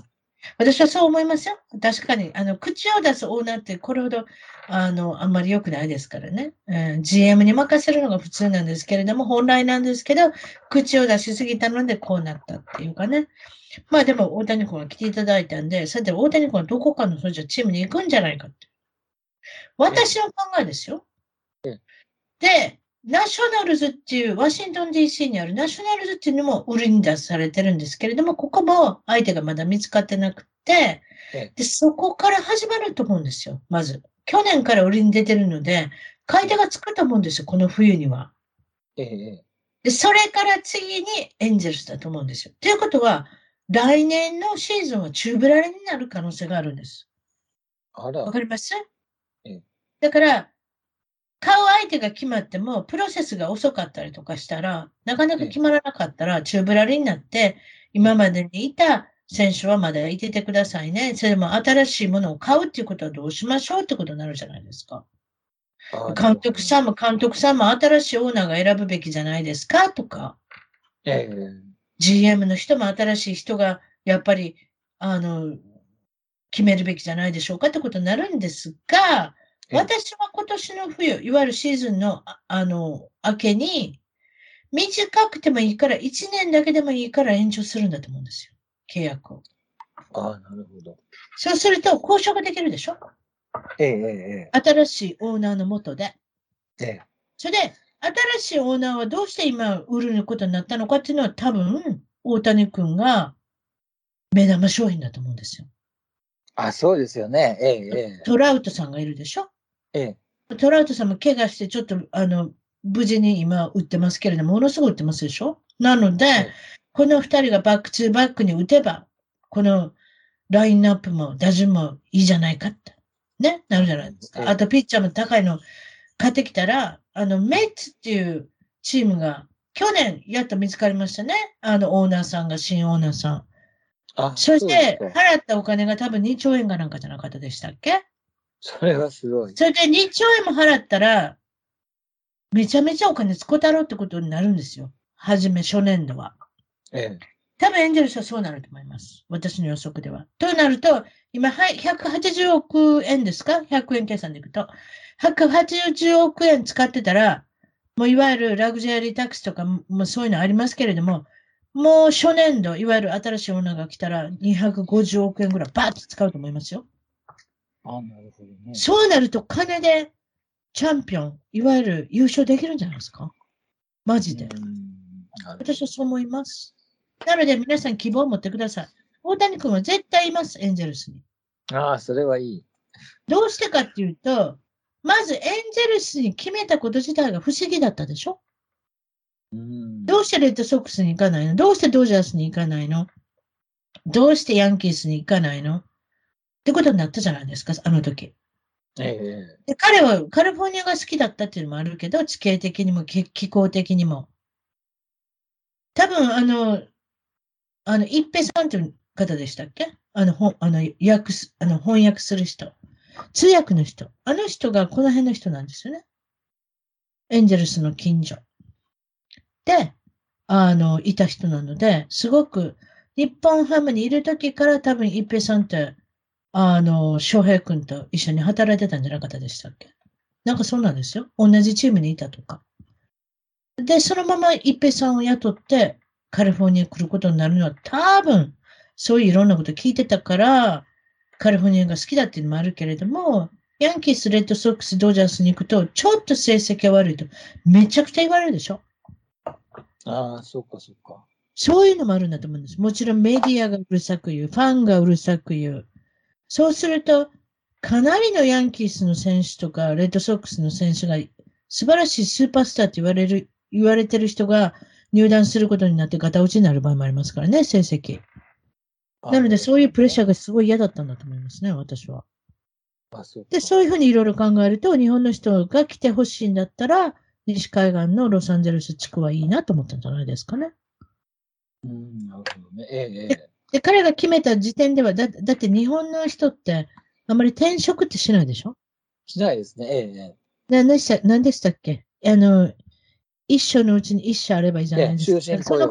私はそう思いますよ。確かに、あの、口を出すオーナーってこれほど、あの、あんまり良くないですからね。うん GM に任せるのが普通なんですけれども、本来なんですけど、口を出しすぎたのでこうなったっていうかね。まあでも、大谷君が来ていただいたんで、さて、大谷君はどこかのそれじゃチームに行くんじゃないかって。私の考えですよ。えで、ナショナルズっていう、ワシントン DC にあるナショナルズっていうのも売りに出されてるんですけれども、ここも相手がまだ見つかってなくてええ、で、そこから始まると思うんですよ、まず。去年から売りに出てるので、買い手がつくと思うんですよ、この冬には。ええ、で、それから次にエンゼルスだと思うんですよ。ということは、来年のシーズンは中ぶらりになる可能性があるんです。わ、かります？ええだから、買う相手が決まっても、プロセスが遅かったりとかしたら、なかなか決まらなかったら、中ぶらりになって、今までにいた選手はまだいててくださいね。それでも新しいものを買うっていうことはどうしましょうってことになるじゃないですか。あ監督さんも監督さんも新しいオーナーが選ぶべきじゃないですかとか。ええ、GM の人も新しい人がやっぱり、あの、決めるべきじゃないでしょうかってことになるんですが、ええ私は今年の冬、いわゆるシーズンの、ああの、明けに、短くてもいいから、1年だけでもいいから延長するんだと思うんですよ。契約を。あなるほど。そうすると、交渉ができるでしょ？ええ、え新しいオーナーのもとで。え、ええ。それで、新しいオーナーはどうして今売ることになったのかっていうのは多分、大谷君が目玉商品だと思うんですよ。あ、そうですよね。ええ、えトラウトさんがいるでしょ？え、ええ。トラウトさんも怪我してちょっとあの無事に今打ってますけれども、ものすごい打ってますでしょ？なので、この二人がバックツーバックに打てば、このラインナップも打順もいいじゃないかって。ね、なるじゃないですか。あとピッチャーも高いの買ってきたら、あの、メッツっていうチームが去年やっと見つかりましたね。あの、オーナーさんが、新オーナーさん。あそして、払ったお金が多分2兆円かなんかじゃなかったでしたっけ？それはすごい。それで2兆円も払ったら、めちゃめちゃお金使ったろうってことになるんですよ。はじめ、初年度は。ええ。多分エンジェルスはそうなると思います。私の予測では。となると、今、はい、180億円ですか ?100 円計算でいくと。180億円使ってたら、もういわゆるラグジュアリータックスとかもそういうのありますけれども、もう初年度、いわゆる新しいオーナーが来たら250億円ぐらいバーッと使うと思いますよ。あなるほどね。そうなると金でチャンピオン、いわゆる優勝できるんじゃないですか？マジで。私はそう思います。なので皆さん希望を持ってください。大谷君は絶対います、エンゼルスに。ああ、それはいい。どうしてかっていうと、まずエンジェルスに決めたこと自体が不思議だったでしょ？うんどうしてレッドソックスに行かないの？どうしてドジャースに行かないの？どうしてヤンキースに行かないの？ってことになったじゃないですか、あの時。ええ、で彼はカリフォルニアが好きだったっていうのもあるけど、地形的にも気候的にも。多分、あの、あの、一平さんという方でしたっけ？あの、ほあの訳すあの翻訳する人。通訳の人。あの人がこの辺の人なんですよね。エンジェルスの近所。で、あの、いた人なので、すごく、日本ハムにいる時から多分一平さんって、あの、翔平君と一緒に働いてたんじゃなかったでしたっけ？なんかそうなんですよ。同じチームにいたとか。で、そのまま一平さんを雇ってカリフォルニアに来ることになるのは多分、そういういろんなこと聞いてたから、カリフォルニアが好きだっていうのもあるけれども、ヤンキース、レッドソックス、ドジャースに行くと、ちょっと成績が悪いと、めちゃくちゃ言われるでしょ？ああ、そっかそっか。そういうのもあるんだと思うんです。もちろんメディアがうるさく言う、ファンがうるさく言う。そうすると、かなりのヤンキースの選手とか、レッドソックスの選手が素晴らしいスーパースターって言われる、言われてる人が入団することになってガタ落ちになる場合もありますからね、成績。なので、そういうプレッシャーがすごい嫌だったんだと思いますね、私は。で、そういうふうにいろいろ考えると、日本の人が来てほしいんだったら、西海岸のロサンゼルス地区はいいなと思ったんじゃないですかね。うん、なるほどね。ええ、でで、彼が決めた時点では、だだって日本の人って、あまり転職ってしないでしょ？しないですね。ええ。何でした何でしたっけ？あの、一生のうちに一社あればいいじゃないですか。終身雇用。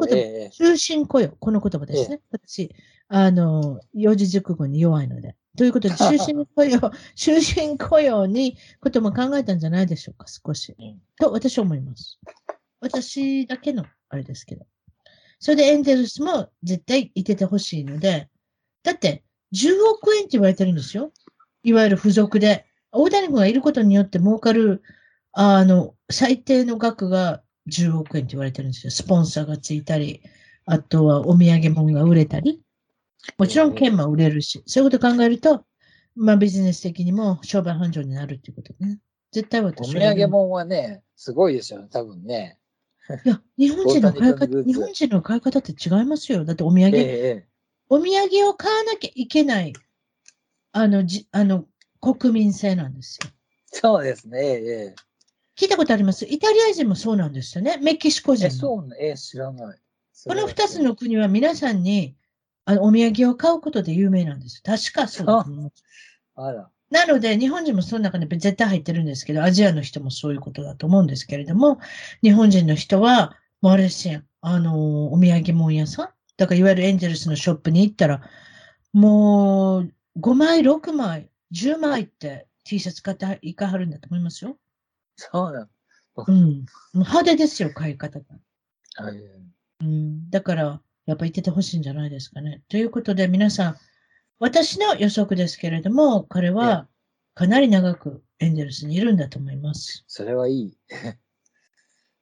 終身雇用。この言葉ですね。私、あの、四字熟語に弱いので。ということで、(laughs) 終身雇用、終身雇用にことも考えたんじゃないでしょうか、少し。と、私は思います。私だけの、あれですけど。それでエンゼルスも絶対いててほしいので、だって、10億円って言われてるんですよ。いわゆる付属で。大谷君がいることによって儲かる、あの、最低の額が10億円って言われてるんですよ。スポンサーがついたり、あとはお土産物が売れたり。もちろん券も売れるし、そういうこと考えると、まあビジネス的にも商売繁盛になるっていうことね。絶対私。お土産物はね、すごいですよね、多分ね。いや、日本人の買い方、日本人の買い方って違いますよ。だってお土産、ええ、お土産を買わなきゃいけない、あの、じあの、国民性なんですよ。そうですね、ええ。聞いたことあります？イタリア人もそうなんですよね。メキシコ人も。そうね、え知らない。この二つの国は皆さんにあの、お土産を買うことで有名なんです。確かそう。(laughs) あら。なので、日本人もその中に絶対入ってるんですけど、アジアの人もそういうことだと思うんですけれども、日本人の人は、もうあれですよ、あの、お土産物屋さんだから、いわゆるエンジェルスのショップに行ったら、もう、5枚、6枚、10枚って T シャツ買っていかはるんだと思いますよ。そうなの。うん。派手ですよ、買い方が。はい。うん。だから、やっぱ言っててほしいんじゃないですかね。ということで皆さん、私の予測ですけれども、彼はかなり長くエンゼルスにいるんだと思います。それはいい。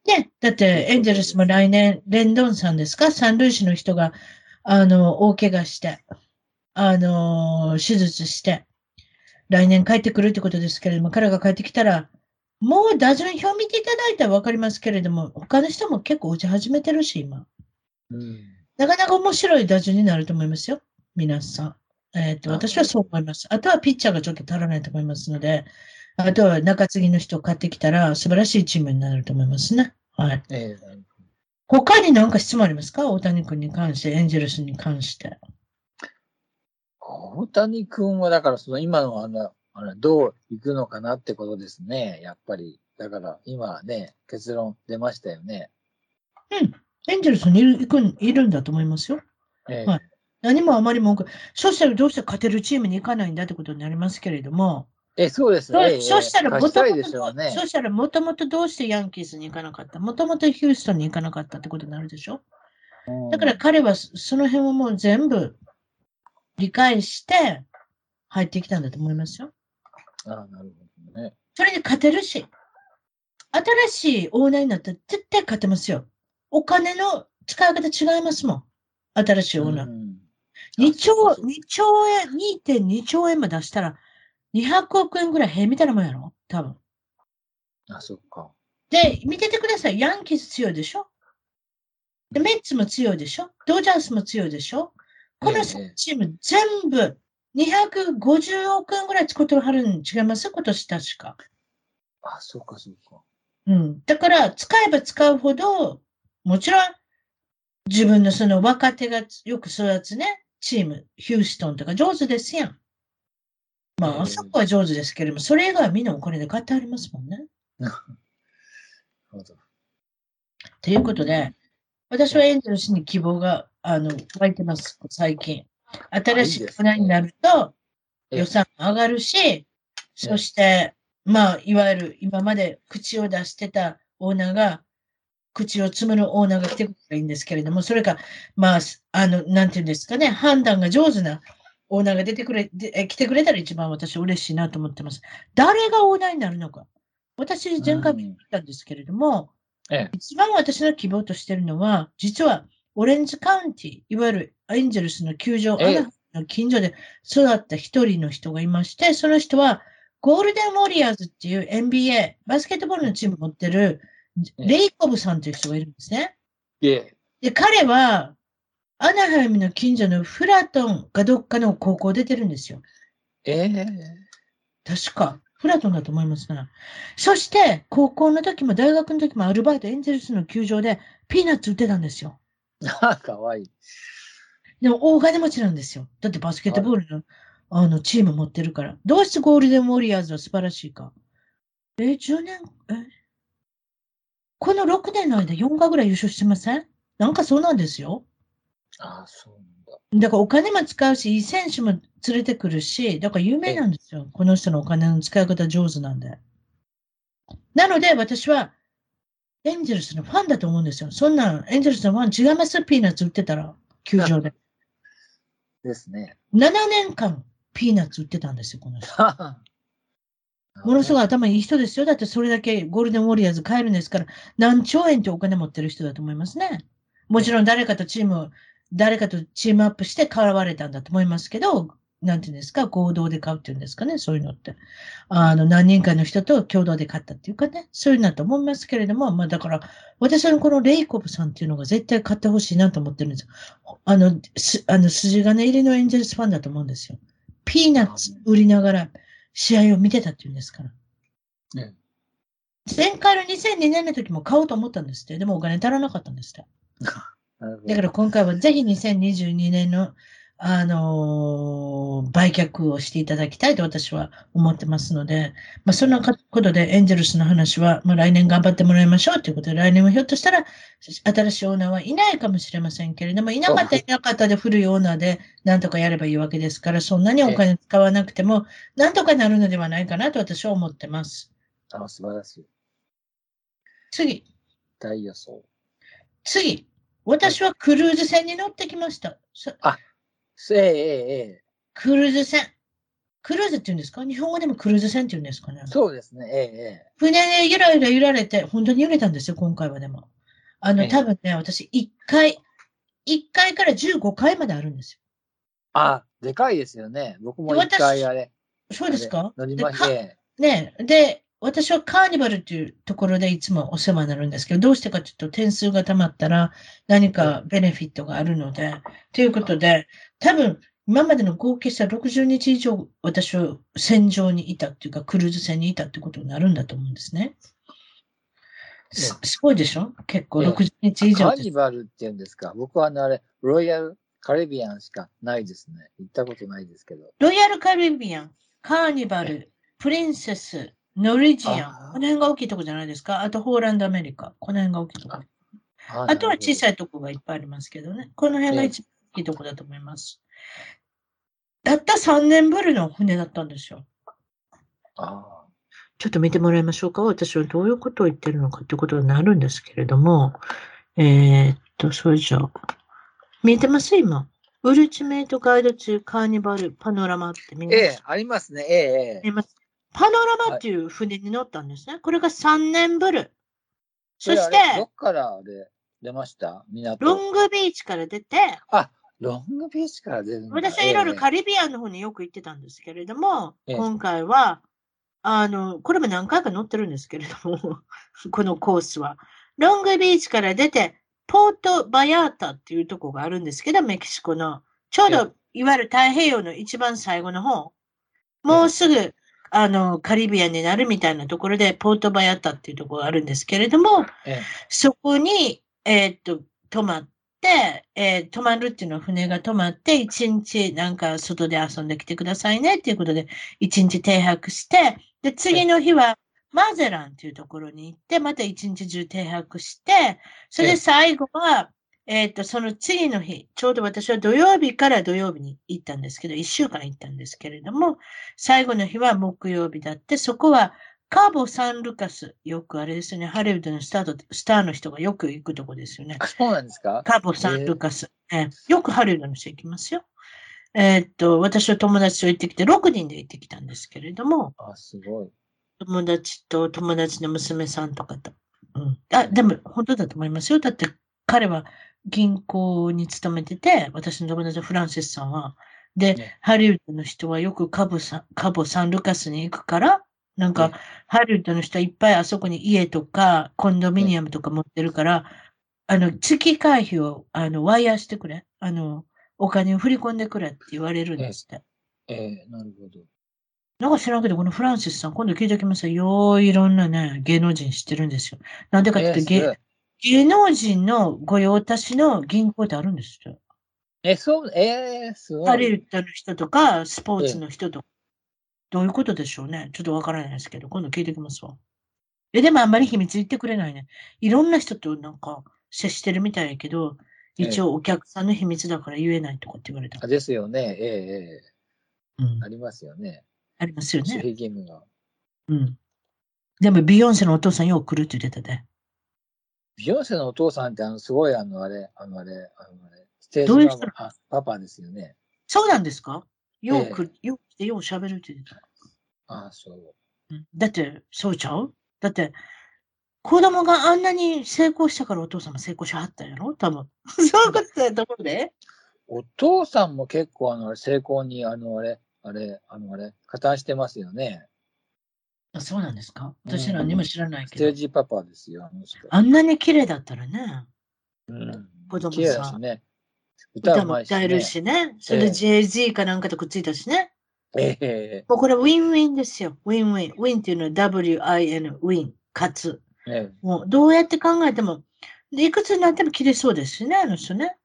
ね、だってエンゼルスも来年、レンドンさんですか？三塁手の人が、あの、大怪我して、あの、手術して、来年帰ってくるってことですけれども、彼が帰ってきたら、もう打順表見ていただいたらわかりますけれども、他の人も結構打ち始めてるし、今。うん。なかなか面白い打順になると思いますよ。皆さん。えっ、と、あ私はそう思います。あとはピッチャーがちょっと足らないと思いますので、あとは中継ぎの人を買ってきたら素晴らしいチームになると思いますね。はい。ええ他に何か質問ありますか？大谷君に関して、エンジェルスに関して。大谷君は、だからその今のあの、あのどう行くのかなってことですね。やっぱり。だから今ね、結論出ましたよね。うん。エンジェルスにいる行くんいるんだと思いますよ。ええはい何もあまり文句。そしたらどうして勝てるチームに行かないんだってことになりますけれども、え、そうですそね。ええそしたらもともと、ね。そしたらもともとどうしてヤンキースに行かなかった？もともとヒューストンに行かなかったってことになるでしょ？うんだから彼はそその辺をもう全部理解して入ってきたんだと思いますよ。ああ、なるほどね。それで勝てるし、新しいオーナーになったら絶対勝てますよ。お金の使い方違いますもん。新しいオーナー。うん2兆あそうかそうか2兆円、2.2兆円も出したら、200億円ぐらい平みたいなもんやろ？多分。あ、そっか。で、見ててください。ヤンキース強いでしょ？でメッツも強いでしょ？ドジャースも強いでしょ？このええ3チーム全部250億円ぐらい使ってはるん違います？今年確か。あ、そっか、そっか。うん。だから、使えば使うほど、もちろん、自分のその若手がよく育つね、チーム、ヒューストンとか上手ですやん。まあ、うんあそこは上手ですけれども、それ以外はみんなお金で買ってありますもんね。なるほど。ということで、私はエンゼルスに希望が、あの、湧いてます、最近。新しいいいですね大人になると、ええ予算上がるし、そして、まあ、いわゆる今まで口を出してたオーナーが、口をつむるオーナーが来てくれたらいいんですけれども、それか、まあ、あの、なんていうんですかね、判断が上手なオーナーが出てくれ、で来てくれたら一番私嬉しいなと思ってます。誰がオーナーになるのか。私、前回も言ったんですけれども、ええ。一番私の希望としてるのは、実はオレンジカウンティ、いわゆるエンジェルスの球場、ええの近所で育った一人の人がいまして、その人はゴールデンウォリアーズっていう NBA、バスケットボールのチーム持ってるレイコブさんという人がいるんですね。で、彼はアナハイムの近所のフラトンかどっかの高校出てるんですよ。ええ。確か。フラトンだと思いますね。そして、高校の時も大学の時もアルバイト、エンゼルスの球場でピーナッツ売ってたんですよ。(laughs) あ、かわいい。でも大金持ちなんですよ。だってバスケットボールの,、あのチーム持ってるから。どうしてゴールデンウォリアーズは素晴らしいか。え、10年、えこの6年の間4回ぐらい優勝してません？なんかそうなんですよ。あ、そうなんだ。だからお金も使うし、いい選手も連れてくるし、だから有名なんですよ。この人のお金の使い方上手なんで。なので私はエンゼルスのファンだと思うんですよ。そんなんエンゼルスのファン違います？ピーナッツ売ってたら、球場で。(laughs) ですね。7年間ピーナッツ売ってたんですよ、この人。(laughs) ものすごい頭いい人ですよ。だってそれだけゴールデンウォリアーズ買えるんですから、何兆円ってお金持ってる人だと思いますね。もちろん誰かとチームを、誰かとチームアップして買われたんだと思いますけど、なんていうんですか、合同で買うっていうんですかね、そういうのって。あの、何人かの人と共同で買ったっていうかね、そういうのだと思いますけれども、まあだから、私はこのレイコブさんっていうのが絶対買ってほしいなと思ってるんですよ。あの、すあの筋金入りのエンゼルスファンだと思うんですよ。ピーナッツ売りながら試合を見てたっていうんですから。ね前回の2002年の時も買おうと思ったんですって。でもお金足らなかったんですって。(laughs) だから今回はぜひ2022年の、あのー売却をしていただきたいと私は思ってますので、まあ、そんなことでエンジェルスの話は、まあ、来年頑張ってもらいましょうということで、来年はひょっとしたら新しいオーナーはいないかもしれませんけれども、いなかったらいなかったで古いオーナーでなんとかやればいいわけですから、そんなにお金使わなくても、なんとかなるのではないかなと私は思ってます。あ、素晴らしい。次。大予想。次、私はクルーズ船に乗ってきました。そええ、え。クルーズ船。クルーズって言うんですか？日本語でもクルーズ船って言うんですかね？そうですね。ええ、ええ。船でゆらゆら揺られて、本当に揺れたんですよ、今回はでも。あの、ええ多分ね、私、1階、1階から15階まであるんですあ、でかいですよね。僕もで一回あれ。よ。そうですか？乗りまして。ねで、私はカーニバルっていうところでいつもお世話になるんですけど、どうしてかというと点数が溜まったら何かベネフィットがあるので、ということで、多分今までの合計した60日以上私は戦場にいたっていうか、クルーズ船にいたってことになるんだと思うんですね。すすごいでしょ？結構ええ60日以上カーニバルっていうんですか？僕はあのあれ、ロイヤルカリビアンしかないですね。行ったことないですけど。ロイヤルカリビアン、カーニバル、プリンセス、ノリジアンこの辺が大きいとこじゃないですか？あと、ホーランド、アメリカ、この辺が大きいとこ。あとは小さい。いとこがいっぱいありますけどね。この辺がええ一番大きいとこだと思います。たった3年ぶりの船だったんですよ。あちょっと見てもらいましょうか。私はどういうことを言ってるのかということになるんですけれども。えーっと、それじゃあ。見えてます？今。ウルチメイトガイド中カーニバルパノラマって見あ。ます？ええ、ありますね。ええ、ええ。見えます？パノラマっていう船に乗ったんですね。これが3年ぶり。そしれあれどて、っから出ました？港。ロングビーチから出て、ロングビーチから出るんだ私はいろいろええカリビアンの方によく行ってたんですけれども、ええ今回は、あの、これも何回か乗ってるんですけれども、(laughs) このコースは。ロングビーチから出て、ポートバヤータっていうとこがあるんですけど、メキシコの。ちょうえど、いわゆる太平洋の一番最後の方。もうすぐ、あの、カリビアンになるみたいなところで、ポートバヤータっていうところがあるんですけれども、えそこに、えーっと、泊まって、えー泊まるっていうのは船が泊まって、一日なんか外で遊んできてくださいねっていうことで、一日停泊して、で、次の日はマゼランっていうところに行って、また一日中停泊して、それでええ。最後は、えーっと、その次の日、ちょうど私は土曜日から土曜日に行ったんですけど、一週間行ったんですけれども、最後の日は木曜日だって、そこはカーボ・サン・ルカス、よくあれですよね、ハリウッドのスタートスターの人がよく行くとこですよね。あ、そうなんですか？カーボ・サン・ルカス、えーよくハリウッドの人行きますよ。えーっと、私は友達と行ってきて、6人で行ってきたんですけれども、あ、すごい。友達と友達の娘さんとかと。うん、あ、でも本当だと思いますよ。だって彼は銀行に勤めてて、私の友達のフランシスさんは。で、ねハリウッドの人はよくカボサンカボサンルカスに行くから、なんか、ねハリウッドの人はいっぱいあそこに家とかコンドミニアムとか持ってるから、あの、月会費をあのワイヤーしてくれ。あの、お金を振り込んでくれって言われるんですって。ええ、なるほど。なんか知らんけど、このフランシスさん、今度聞いておきますよ。よういろんなね、芸能人知ってるんですよ。なんでかって言って、ええ芸芸能人の御用達の銀行ってあるんですよ。え、そう、ええ、すごハリウい。ッドの人とか、スポーツの人とか。どういうことでしょうね。ちょっとわからないですけど、今度聞いてきますわ。え、でもあんまり秘密言ってくれないね。いろんな人となんか接してるみたいやけど、ええ一応お客さんの秘密だから言えないとかって言われたあ。ですよね。ええ、えうんえ、ありますよね。ありますよ守ね。秘義務が。うん。でも、ビヨンセのお父さんよく来るって言ってたね。ビヨンセのお父さんって、あの、すごい、あの、あれ、あの、あれ、あの、あれ、ステージどういう人？ママあパパですよね。そうなんですか？よええく、よく来てよう喋るって言ってた。ああ、そう。うんだって、そうちゃう？だって、子供があんなに成功したからお父さんも成功しはったんやろ？多分。(laughs) そういうことだと思うで。お父さんも結構、あの、成功に、あの、あれ、あれ、あの、あれ、加担してますよね。あそうなんですか？私うん何も知らないステーけど。ジパパですよ、あんなに綺麗だったらね、うん子供さんね。歌。も歌えるしね。それええで Jay-Z かなんかとくっついたしね。ええもうこれウィンウィンですよ。ウィンウィン。 win っていうのは W-I-N、win、勝つ。ええもうどうやって考えても、でいくつになっても切れそうですしね、あの人ね。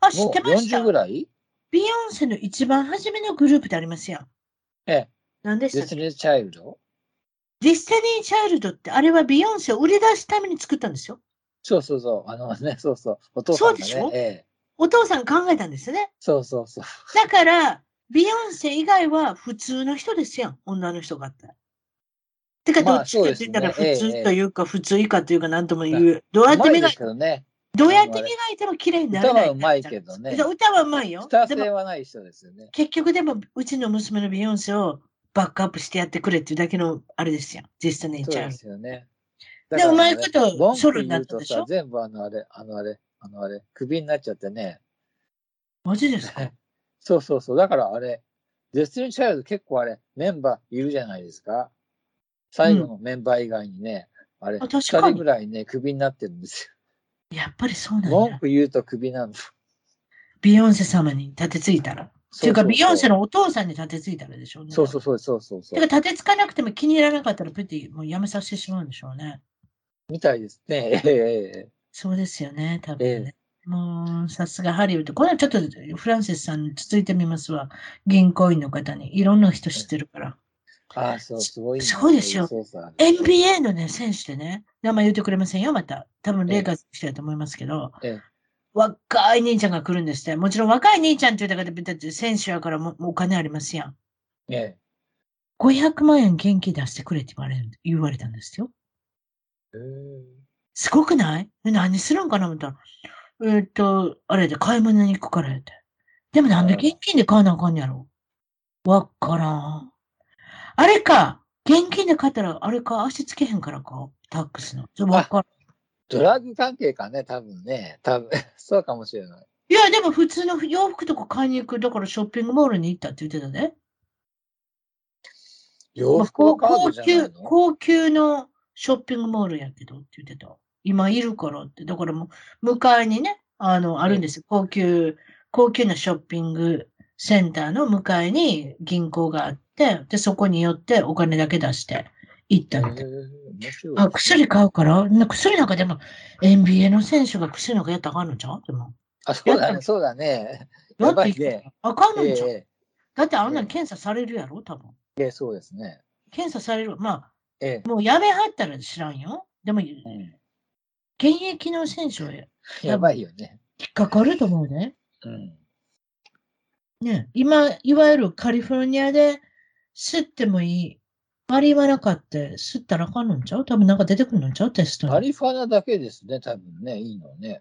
あ、知ってました？40ぐらい？ビヨンセの一番初めのグループでありますやん。ええ。何でしたっけ？デスティニー・チャイルドディスティニー・チャイルドって、あれはビヨンセを売り出すために作ったんですよ。そうそうそう。あのね、そうそう。お父さんがね。そうでしょ？ええ。お父さん考えたんですよね。そうそうそう。だから、ビヨンセ以外は普通の人ですやん、女の人があったら。てか、まあどっちかって言ったら普通というか、普通以下というか、なんとも言う。どうやって磨いけどね。どうやって磨いても綺麗にならない。歌はうまいけどね歌はうまいよス。ターでも性はない人ですよね。結局でも、うちの娘のビヨンセをバックアップしてやってくれっていうだけのあれですやん。ディスティニー・そうですよね。でうまいことソロになったでしょ？全部あのあれ、あのあれ、あのあれ、クビになっちゃってね。ド。マジですか？(laughs) そうそうそう。だからあれ、デスティニー・チャイルド結構あれ、メンバーいるじゃないですか。最後のメンバー以外にね、あれ、あ二確かに人ぐらいね、クビになってるんですやっぱりそうなよ。んだ。文句言うとクビなの。ビヨンセ様に立てついたら。っていうか、ビヨンセのお父さんに立てついたらでしょうね。そうそうそうそうそうそうてか、立てつかなくても気に入らなかったら、プティもうやめさせてしまうんでしょうね。みたいですね。ええええそうですよね、多分ね。もう、さすがハリウッド。これはちょっとフランシスさんに続いてみますわ。銀行員の方に。いろんな人知ってるから。ああ、そう、すごいな。そうですよそうそう NBA のね、選手でね、名前言ってくれませんよ、また。多分レイカーズの人だと思いますけど、ええ若い兄ちゃんが来るんですって。もちろん若い兄ちゃんって言ったから、だって選手やからもお金ありますやん。ええ500万円現金出してくれって言われる言われたんですよ。えすごくない？え何するんかな思ったら。えーっと、あれで買い物に行くからやって。でもなんで現金で買わなあかんやろ？わっからん。あれか。現金で買ったら、あれか、足つけへんからか。タックスの。ちょわからん。ドラッグ関係かね、多分ね。多分 (laughs) そうかもしれない。いや、でも普通の洋服とか買いに行く。だからショッピングモールに行ったって言ってたね。まあ洋服はカー高高級、高級のショッピングモールやけどって言ってた。今いるからって。だからもう、向かいにね、あの、あるんですよ。高級、高級なショッピングセンターの向かいに銀行があって、で、そこに寄ってお金だけ出して行ったみたい。ええ面白いであ、薬買うから？な薬なんかでも、NBA の選手が薬なんかやったらあかんのちゃう？でも。あ、そうだね、そうだね。だやばいってね。あかんのちゃう、えだってあんなん検査されるやろ？多分。ええそうですね。検査される。まえあ、もうやめはったら知らんよ。でも、えうん現役の選手は引やばいよね。っかかると思うね。うん。ね今、いわゆるカリフォルニアで吸ってもいい。マリワナかって吸ったらあかんのんちゃう？多分なんか出てくるのんちゃう？テストに。アリファナだけですね、多分ね、いいのね。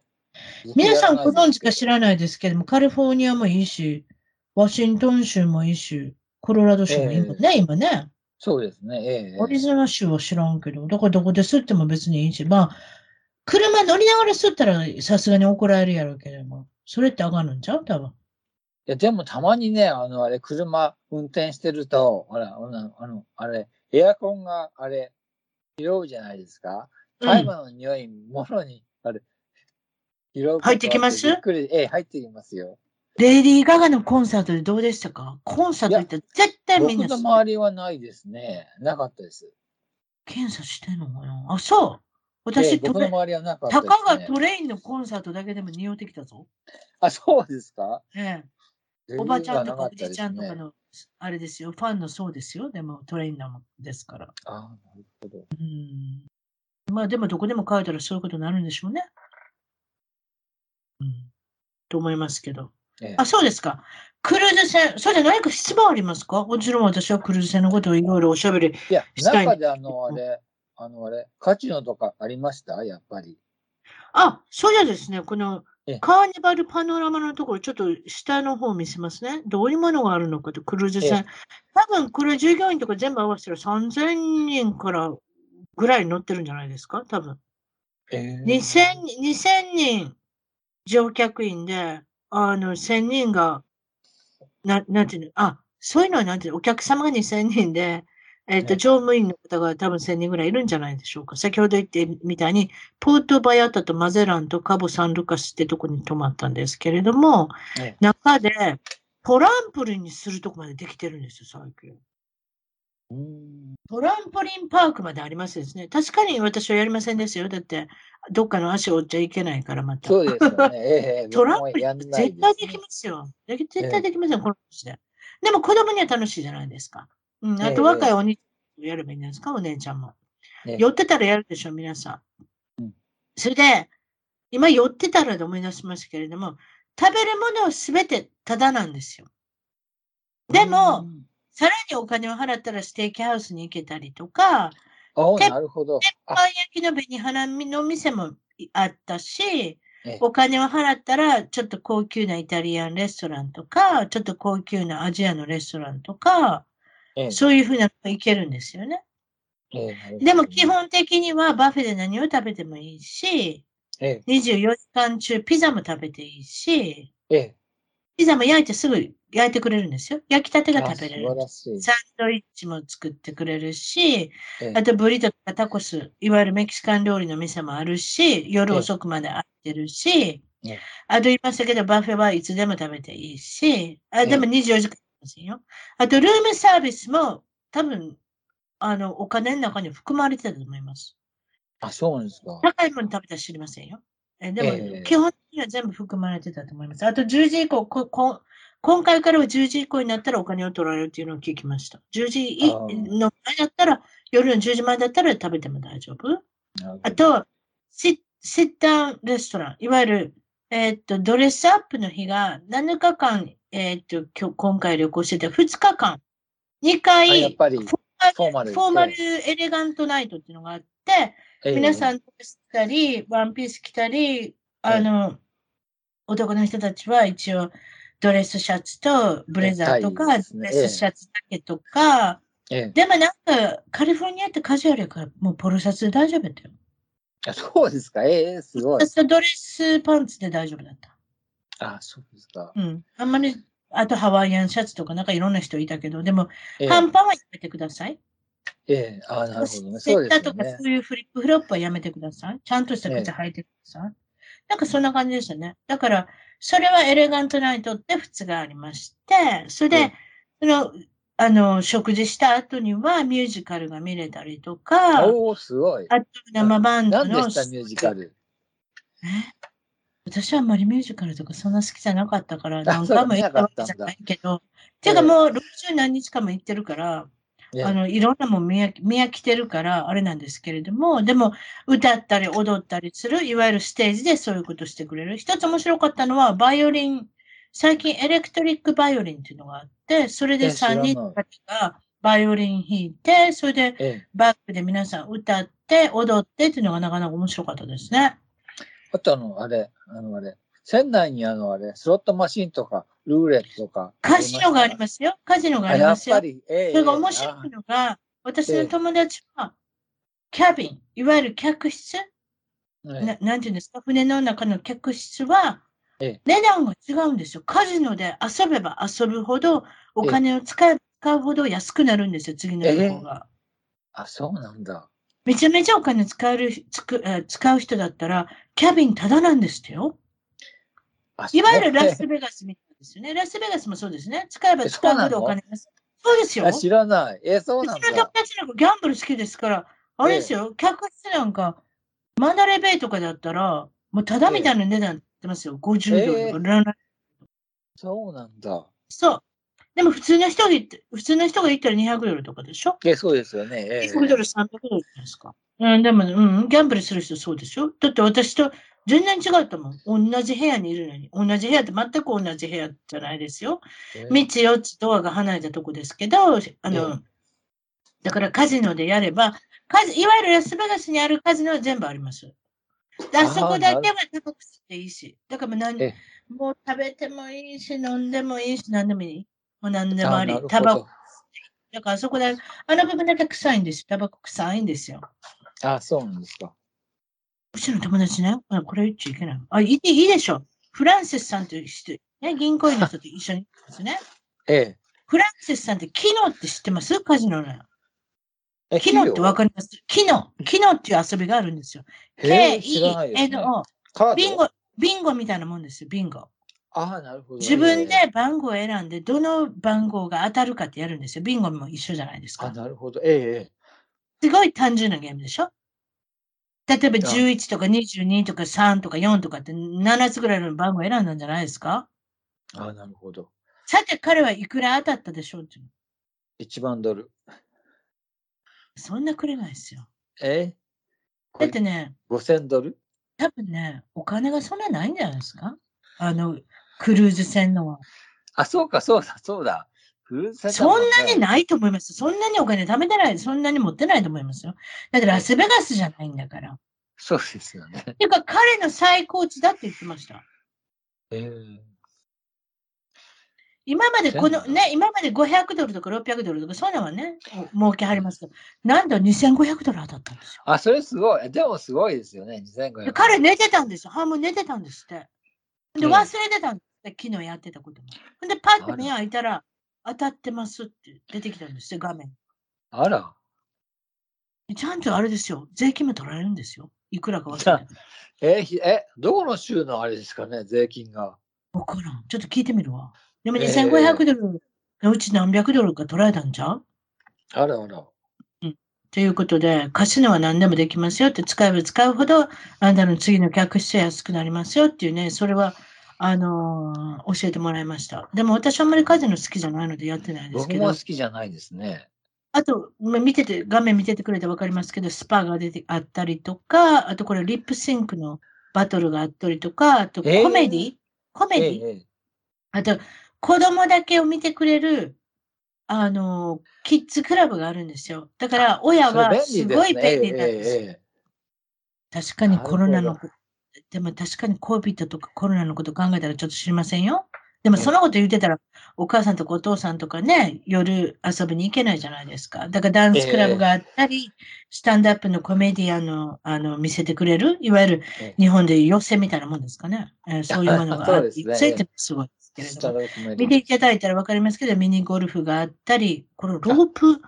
皆さんご存知か知ららないですけども、カリフォルニアもいいし、ワシントン州もいいし、コロラド州もいいもんね、今ね。そうですね、ええ。アリゾナ州は知らんけど、だからどこで吸っても別にいいし、まあ、車乗りながら吸ったらさすがに怒られるやろうけども、それってあかんのんちゃう？多分。いや、でもたまにね、あの、あれ、車運転してると、あら、あのあれ、エアコンが、あれ、拾うじゃないですか？うん大麻の匂い、もろに、あれ、拾う入ってきます？びっくり、ええ、入ってきますよ。レイディー・ガガのコンサートでどうでしたか？コンサート行ったら絶対みんな僕の周りはないですね。なかったです。検査してんのかな？あ、そう。ええ私、トレ僕の周りはなかったね。かがトレインのコンサートだけでも匂ってきたぞ。あ、そうですか？ええ、おばちゃんとかおじちゃんとかの、あれですよ。ファンのそうですよ。でもトレインなもんですから。あなるほど。うん。まあでもどこでも書いたらそういうことになるんでしょうね。うん。と思いますけど。ええあ、そうですか。クルーズ船、それで何か質問ありますか？もちろん私はクルーズ船のことをいろいろおしゃべり。いや、したい中であの、あれ、あの、あれ、カジノとかありました？やっぱり。あ、そうじゃですね。このええカーニバルパノラマのところ、ちょっと下の方を見せますね。どういうものがあるのかと、クルーズ船。多分、これ従業員とか全部合わせたら3000人からぐらい乗ってるんじゃないですか？多分。え2000 2000人乗客員で、あの、1000人が、ななんていうの、あ、そういうのはなんていうの、お客様が2000人で、えっ、と、ね乗務員の方が多分1000人ぐらいいるんじゃないでしょうか。先ほど言ってみたいに、ポートバヤタとマゼランとカボ・サンルカスってとこに泊まったんですけれども、ね中でトランポリンにするとこまでできてるんですよ、最近。うんトランポリンパークまでありますですね。確かに私はやりませんですよ。だって、どっかの足を折っちゃいけないから、また。そうですよね。ええ (laughs) トランポリン絶対できすますよ。絶対できますよ、この年で。でも子供には楽しいじゃないですか。うん、あええと若いお兄ちゃんやればいいんですか、お姉ちゃんも。ええ寄ってたらやるでしょ、皆さん。うんそれで、今寄ってたらで思い出しましたけれども、食べるものはすべてタダなんですよ。でも、うんさらにお金を払ったらステーキハウスに行けたりとか、あ、鉄なるほど。あパン焼きの紅花の店もあったし、ええお金を払ったら、ちょっと高級なイタリアンレストランとか、ちょっと高級なアジアのレストランとか、ええ。そういうふうなのが行けるんですよね。でも基本的には buffet で何を食べてもいいし、ええ。24時間中ピザも食べていいし、ええ。ピザも焼いてすぐ焼いてくれるんですよ。焼きたてがあ食べれる。サンドイッチも作ってくれるし、ええ。あとブリトとかタコス、いわゆるメキシカン料理の店もあるし、夜ええ遅くまで空いてるしええ、あと言いましたけど、バッフェはいつでも食べていいし、あええ。でも24時間ませんよ。あとルームサービスも多分、あの、お金の中に含まれてたと思います。あ、そうなんですか。高いもの食べたら知りませんよ。えでも、ええ基本的には全部含まれてたと思います。あと10時以降、ここ今回からは10時以降になったらお金を取られるっていうのを聞きました。10時の前だったら、夜の10時前だったら食べても大丈夫。あ、と、シシッダウンレストラン、いわゆる、えーっと、ドレスアップの日が7日間、えーっと、今日今回旅行してて、2日間、2あ回、やっぱり、フォーマルフォーマルエレガントナイトっていうのがあって、皆さん、着たり、ワンピース着たり、あの、男の人たちは一応ドレスシャツとブレザーとか、ドレスシャツだけとか、ええでもなんかカリフォルニアってカジュアルやからもうポロシャツで大丈夫だよ。あそうですか。ええすごい。ドレスパンツで大丈夫だった。あ、そうですか。うん。あんまり、あとハワイアンシャツとかなんかいろんな人いたけど、でも、ええ半パンはやめてください。ええあなるほどね。セそうですよッターとかね。そういうフリップフロップはやめてください。ちゃんとした靴履いてください。なんかそんな感じでしたね。だから、それはエレガントナイトって普通がありまして、それで、その、あの、食事した後にはミュージカルが見れたりとか、おおすごい。あと生バンドの。何でした、ミュージカル？え？私はあんまりミュージカルとかそんな好きじゃなかったから、あ何回も行ったわけじゃないけど、ていうかもう60何日間も行ってるから、ねあの、いろんなもん見飽き見飽きてるから、あれなんですけれども、でも、歌ったり踊ったりする、いわゆるステージでそういうことしてくれる。一つ面白かったのは、バイオリン、最近エレクトリックバイオリンっていうのがあって、それでえ知ら3ない。人の方がバイオリン弾いて、それでええ。バックで皆さん歌って、踊ってっていうのがなかなか面白かったですね。あとあの、あれ、あの、あれ、船内にあの、あれ、スロットマシンとか、ルーレットとか。カジノがありますよ。カジノがありますよ。っぱり、ええそれが面白いのが、私の友達は、キャビン、いわゆる客室、ななんていうんですか、船の中の客室はええ、値段が違うんですよ。カジノで遊べば遊ぶほど、お金を使えば使うほど安くなるんですよ、次の旅行が。あ、そうなんだ。めちゃめちゃお金使えるつくえー使う人だったら、キャビンタダなんですってよ。あいわゆるラスベガスみたいですよね。ラスベガスもそうですね。使えばえ使うほどお金が。そうですよ。あ知らない。え、そうなんうちの友だ。達なんかギャンブル好きですから、あれですよ、客室なんか、マンダレーベイとかだったら、もうただみたいな値段ってますよ。50ドルとか、ラナそうなんだ。そう。でも普通の人が言って、普通の人が言ったら200ドルとかでしょ？え、そうですよね。ええ ?200 ドル、300ドルですか。うん、でも、うん、ギャンブルする人そうでしょだって私と全然違ったもん。同じ部屋にいるのに。同じ部屋って全く同じ部屋じゃないですよ。ええ3つ4つドアが離れたとこですけど、あの、えだからカジノでやれば、カジいわゆるラスベガスにあるカジノは全部あります。であそこだけは高くしていいし、だからもう何えもう食べてもいいし、飲んでもいいし、何でもいい。もう何でもありタバコ。だからあそこで、あの部分だけ臭いんですよ。タバコ臭いんですよ。あ、そうなんですか。うちの友達ね、あこれ言っちゃいけない。あ、いいいいでしょ。フランシスさんという人、ね、銀行員の人と一緒にいますね。(laughs) ええ。フランシスさんってキノって知ってます？カジノの。えキノってわかります？キノ。キノっていう遊びがあるんですよ。K-E-N-O。ビンゴ、ビンゴみたいなもんですよ、ビンゴ。ああ、なるほど。自分えで番号を選んで、どの番号が当たるかってやるんですよ。ビンゴも一緒じゃないですえあ、か。なるほど。ええええ。すごい単純なゲームでしょ？例えば11とか22とか3とか4とかって7つぐらいの番号選んだんじゃないですか？ああ、なるほど。さて彼はいくら当たったでしょうっていう1万ドル。そんなくれないですよ。え？えだってね、5000ドル？多分ね、お金がそんなないんじゃないですか？あの、クルーズ船のは。あ、そうか、そうだ、そうだ。クルーズ船だそんなにないと思います。そんなにお金貯めてない、そんなに持ってないと思いますよ。だってラスベガスじゃないんだから。そうですよね。ていうか、彼の最高値だって言ってました。ええ今までこのね、今まで500ドルとか600ドルとか、そういうのはね、儲けはりますけど、なんと2500ドル当たったんですよ。あ、それすごい。でもすごいですよね。2500で彼寝てたんですよ。半分寝てたんですって。で、うん忘れてたんです昨日やってたことも。ほんで、パッと目開いたら、当たってますって出てきたんですよ、画面。あら。ちゃんとあれですよ、税金も取られるんですよ。いくらか忘れて。(laughs) え、ひえ、どこの州のあれですかね、税金が。わからん。ちょっと聞いてみるわ。でもえー2500ドルのうち何百ドルか取られたんちゃう？あらあら。ということで、カジノは何でもできますよって使えば使うほど、あなたの次の客室は安くなりますよっていうね、それは、あのー教えてもらいました。でも私あんまりカジノ好きじゃないのでやってないですけど僕も好、きじゃないですね。あと、ま見てて、画面見ててくれてわかりますけど、スパが出てあったりとか、あとこれリップシンクのバトルがあったりとか、あとコえー？メディ、コメディ、ええええあと、子供だけを見てくれる、あの、キッズクラブがあるんですよ。だから、親はす。ごい便利なんですよ。ええええ確かにコロナのでも確かに COVID とかコロナのこと考えたらちょっと知りませんよ。でもそのこと言ってたら、お母さんとかお父さんとかね、夜遊びに行けないじゃないですか。だからダンスクラブがあったり、スタンドアップのコメディアンの、あの、見せてくれる、いわゆるええ日本で寄せみたいなもんですかね。えーそういうものがあって、ねついてもすごいですけれスども。見ていただいたらわかりますけど、ミニゴルフがあったり、このロープ、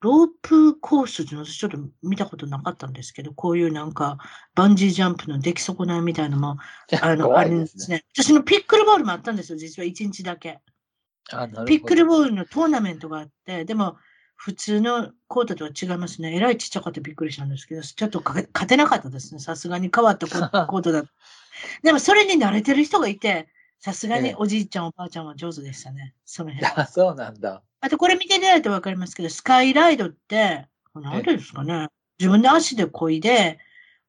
ロープコースっての私ちょっと見たことなかったんですけど、こういうなんか、バンジージャンプの出来損ないみたいなのも、(laughs) あの、あ怖いるんですすね。私のピックルボールもあったんですよ、実は1日だけ。ピックルボールのトーナメントがあって、でも、普通のコートとは違いますね。えらいちっちゃかったびっくりしたんですけど、ちょっとか勝てなかったですね。さすがに変わったコ (laughs) コートだ。でも、それに慣れてる人がいて、さすがええにおじいちゃん、おばあちゃんは上手でしたね。その辺。あそうなんだ。あと、これ見ていただいてわかりますけど、スカイライドって、何でですかね。自分で足で漕いで、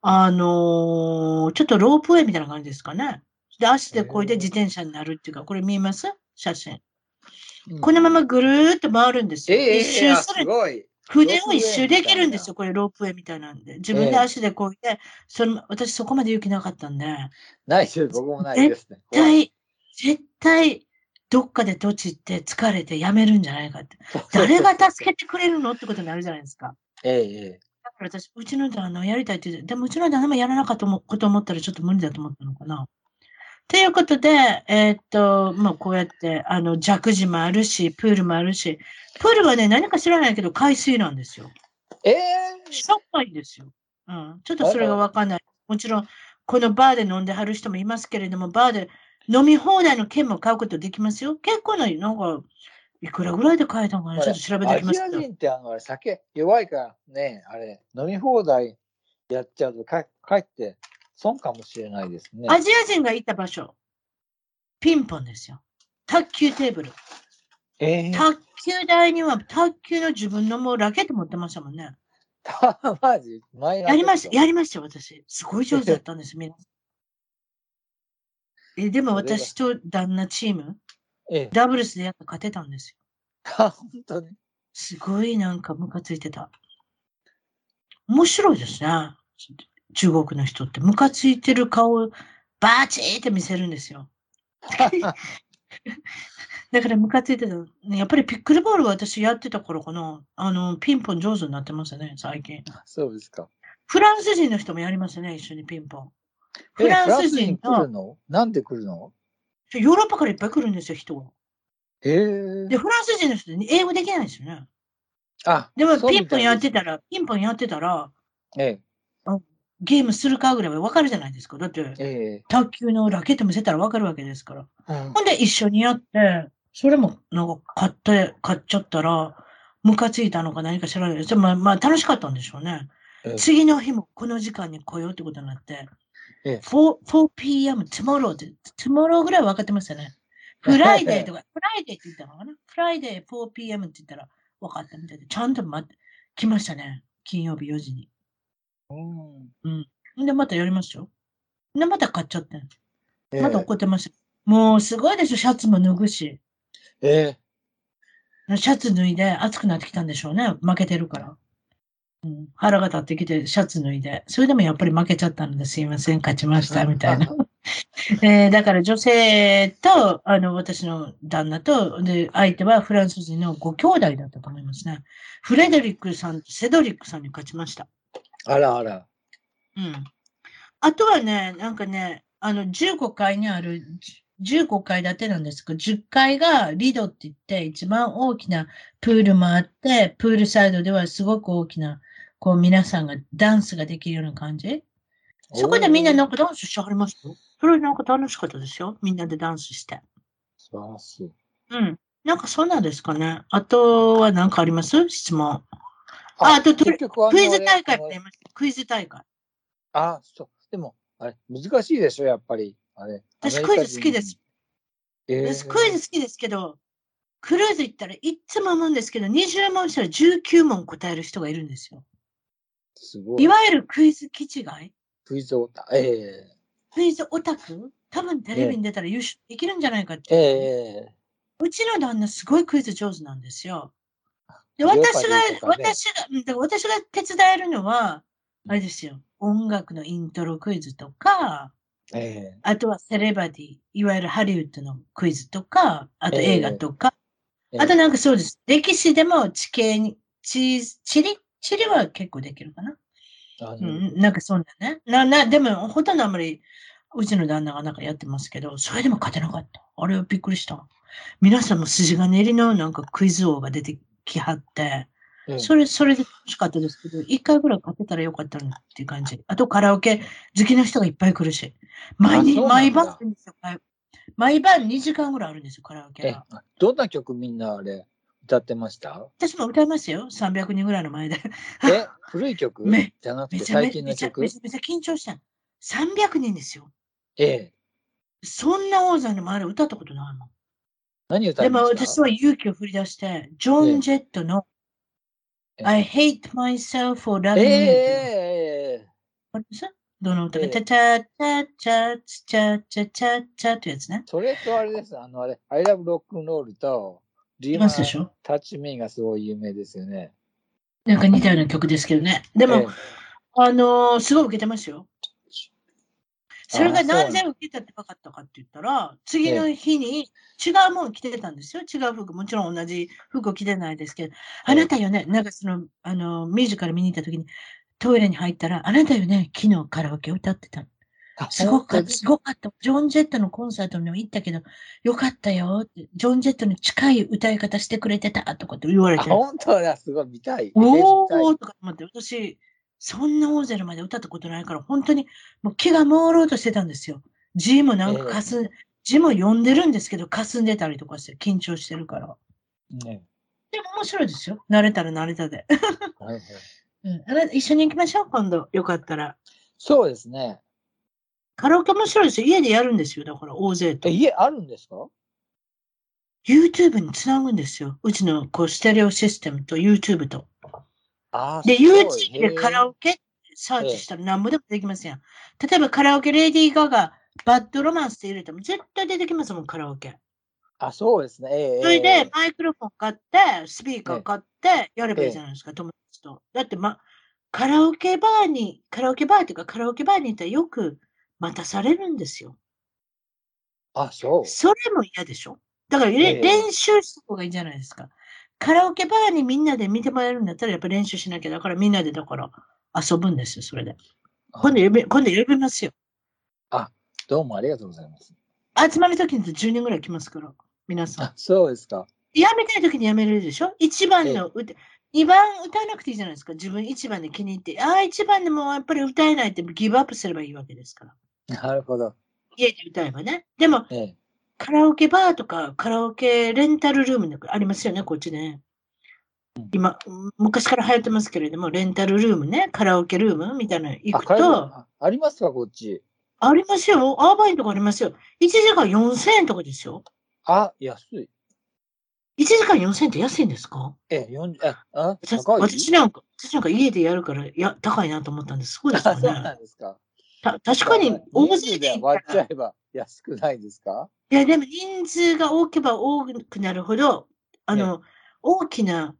あのーちょっとロープウェイみたいな感じですかね。で、足で漕いで自転車になるっていうか、これ見えます？写真。うんこのままぐるーっと回るんですよ。ええ一周あする。すごい。船を一周できるんですロよ。これロープウェイみたいなんで。自分ええで足で漕いで、その私そこまで勇気なかったんで、ないです。僕もないですね。絶対、絶対、どっかで土地って疲れてやめるんじゃないかって。誰が助けてくれるのってことになるじゃないですか。ええええだから私、うちの旦那をやりたいって言って、でもうちの旦那もやらなかったこと思ったらちょっと無理だと思ったのかな。ということで、えーっと、まあこうやって、あの、ジャクジもあるし、プールもあるし、プールはね、何か知らないけど海水なんですよ。ええしょっぱいですよ。うん。ちょっとそれがわかんない。もちろん、このバーで飲んではる人もいますけれども、バーで飲み放題の券も買うことできますよ。結構な、なんか、いくらぐらいで買えたのかな？ちょっと調べてアきますけど。ジア人ってあの酒弱いからね、あれ、飲み放題やっちゃうとかかえって損かもしれないですね。アジア人が行った場所、ピンポンですよ。卓球テーブル。ええ卓球台には卓球の自分のもうラケット持ってましたもんね。(laughs) マジ？やりました、やりましたよ、私。すごい上手だったんです、皆さん。えでも私と旦那チーム、ええ。ダブルスでやっぱ勝てたんですよ。あ本当に。すごいなんかムカついてた。面白いですね。中国の人って。ムカついてる顔をバーチーって見せるんですよ。(laughs) だからムカついてた。ねやっぱりピックルボールは私やってた頃かな。あの、ピンポン上手になってますね、最近。そうですか。フランス人の人もやりますね、一緒にピンポン。えフランス人のフラン来る、の？なんで来るの？ヨーロッパからいっぱい来るんですよ、人が。ええで、フランス人の人英語できないんですよね。あ、でもピンポンやってたら、ピンポンやってたら、ええゲームするかぐらいはわかるじゃないですか。だって、え卓球のラケット見せたらわかるわけですから。えうんほんで一緒にやって、それもなんか買って、買っちゃったら、ムカついたのか何か知らないです。まあ、まあ楽しかったんでしょうね。ええ次の日もこの時間に来ようってことになって、ええ 4, 4pm, tomorrow って、tomorrow ぐらい分かってましたね。フライデーとか、フライデーって言ったのかな？フライデー 4pm って言ったら分かったみたいで、ちゃんと待って、来ましたね。金曜日4時に。うんで、またやりましたよ。で、また買っちゃって。ええまた怒ってました。もうすごいでしょ、シャツも脱ぐし。ええシャツ脱いで暑くなってきたんでしょうね。負けてるから。うん、腹が立ってきてシャツ脱いで。それでもやっぱり負けちゃったのですいません、勝ちました、(laughs) みたいな。(laughs) えーだから女性と、あの、私の旦那と、で、相手はフランス人のご兄弟だったと思いますね。フレデリックさんとセドリックさんに勝ちました。あらあら。うん。あとはね、なんかね、あの、15階にある15階建てなんですが、10階がリドって言って、一番大きなプールもあって、プールサイドではすごく大きな、こう皆さんがダンスができるような感じ？そこでみんななんかダンスしてはりましたよ。それなんか楽しかったですよ。みんなでダンスして。素晴らしい。うん。なんかそうなんですかね。あとは何かあります？質問。ああとクイズ大会もやりました。クイズ大会。あ、そう。でも、あれ、難しいでしょ、やっぱり。あれ。私クイズ好きです。人。えー私クイズ好きですけど、クルーズ行ったらいっつも思うんですけど、20問したら19問答える人がいるんですよ。すごい。いわゆるクイズ気違いクイズオタ。えクイズオタク？多分テレビに出たら優勝できるんじゃないかっえて。ええうちの旦那すごいクイズ上手なんですよ。で、私がね私が、私が手伝えるのは、あれですよ。音楽のイントロクイズとか、ええあとはセレバディ、いわゆるハリウッドのクイズとか、あとええ映画とか、ええあとなんかそうです。歴史でも地形に、地、地理地理は結構できるかな。うん、なんかそんなね。な、な、でもほとんどあんまり、うちの旦那がなんかやってますけど、それでも勝てなかった。あれはびっくりした。皆さんも筋金入りのなんかクイズ王が出てきはって、ええそれ、それで楽しかったですけど、一回ぐらい勝てたらよかったなっていう感じ。あとカラオケ好きな人がいっぱい来るし。毎日、毎晩。毎毎晩2時間ぐらいあるんですよ、カラオケえが。どんな曲みんなあれ、歌ってました？私も歌いますよ。300人ぐらいの前で。え、古い曲？めじゃなくてめちゃめ最近の曲ちゃめちゃめちゃ緊張した。300人ですよ。ええ。そんな大勢の前で歌ったことないもん。何歌でもいました私は勇気を振り出して、ジョン・ジェットのええ I hate myself for え loving え you ええどの歌？か、ええチャチャチャチャチャチャチャチャってやつね。それとあれです。あのあれ、I love rock and roll と、リマンますでしょ？タッチミーがすごい有名ですよね。なんか似たような曲ですけどね。でも、ええあのーすごい受けてますよ。それがななんんで受けたって分かったかって言ったら、次の日に違うもの着てたんですよ。違う服。もちろん同じ服を着てないですけど、あなたよね、なんかその、あの、ミュージカル見に行った時に、トイレに入ったら、あなたよね、昨日カラオケ歌ってた。あすごかった、すごかった。ジョン・ジェットのコンサートにも行ったけど、よかったよって。ジョン・ジェットに近い歌い方してくれてたとかって言われあて。本当だ、すごい見たい。おーとか思って、私、そんな大勢の前で歌ったことないから、本当にもう気が朦朧としてたんですよ。字もなんかかすん、字も読んでるんですけど、かすんでたりとかして、緊張してるから。ねでも面白いですよ。慣れたら慣れたで。はいはい (laughs) うん、あれ一緒に行きましょう、今度。よかったら。そうですね。カラオケ面白いですよ。家でやるんですよ。だから、大勢とえ、。家あるんですか？YouTube につなぐんですよ。うちのこうステレオシステムと YouTube と。で、YouTube でカラオケサーチしたら何もでもできますやん。例えばカラオケレディー・ガガ、バッドロマンスって入れても絶対出てきますもん、カラオケ。あ、そうですね。ええそれでええマイクロフォン買って、スピーカー買って、やればいいじゃないですか、友達と。だって、ま、カラオケバーに、カラオケバーっていうかカラオケバーに行ったらよく待たされるんですよ。あ、そう。それも嫌でしょだから、れええ練習した方がいいんじゃないですか。カラオケバーにみんなで見てもらえるんだったら、やっぱ練習しなきゃ。だからみんなでだから遊ぶんですよ、それで。今度呼び、今度呼びますよ。どうもありがとうございます。集まるときに10人ぐらい来ますから、皆さんあ。、そうですか。やめたいときにやめれるでしょ？一番の歌、二番歌わなくていいじゃないですか。自分一番で気に入って。ああ、一番でもやっぱり歌えないってギブアップすればいいわけですから。なるほど。家で歌えばね。でも、ええ。カラオケバーとかカラオケレンタルルームありますよね、こっちね。今、昔から流行ってますけれども、レンタルルームね、カラオケルームみたいなの行あ、くと、あありますか、こっち？ありますよ。アーバインとかありますよ。1時間4000円とかですよ。あ、安い。1時間4000円って安いんですか？え、四え、あ、私なんか、私なんか家でやるから、いや、高いなと思ったんです。そうですあ、かそうなね。んですか。た確かに、大勢で割っちゃえば安くないですか？や、でも人数が多ければ多くなるほど、あの、大きな、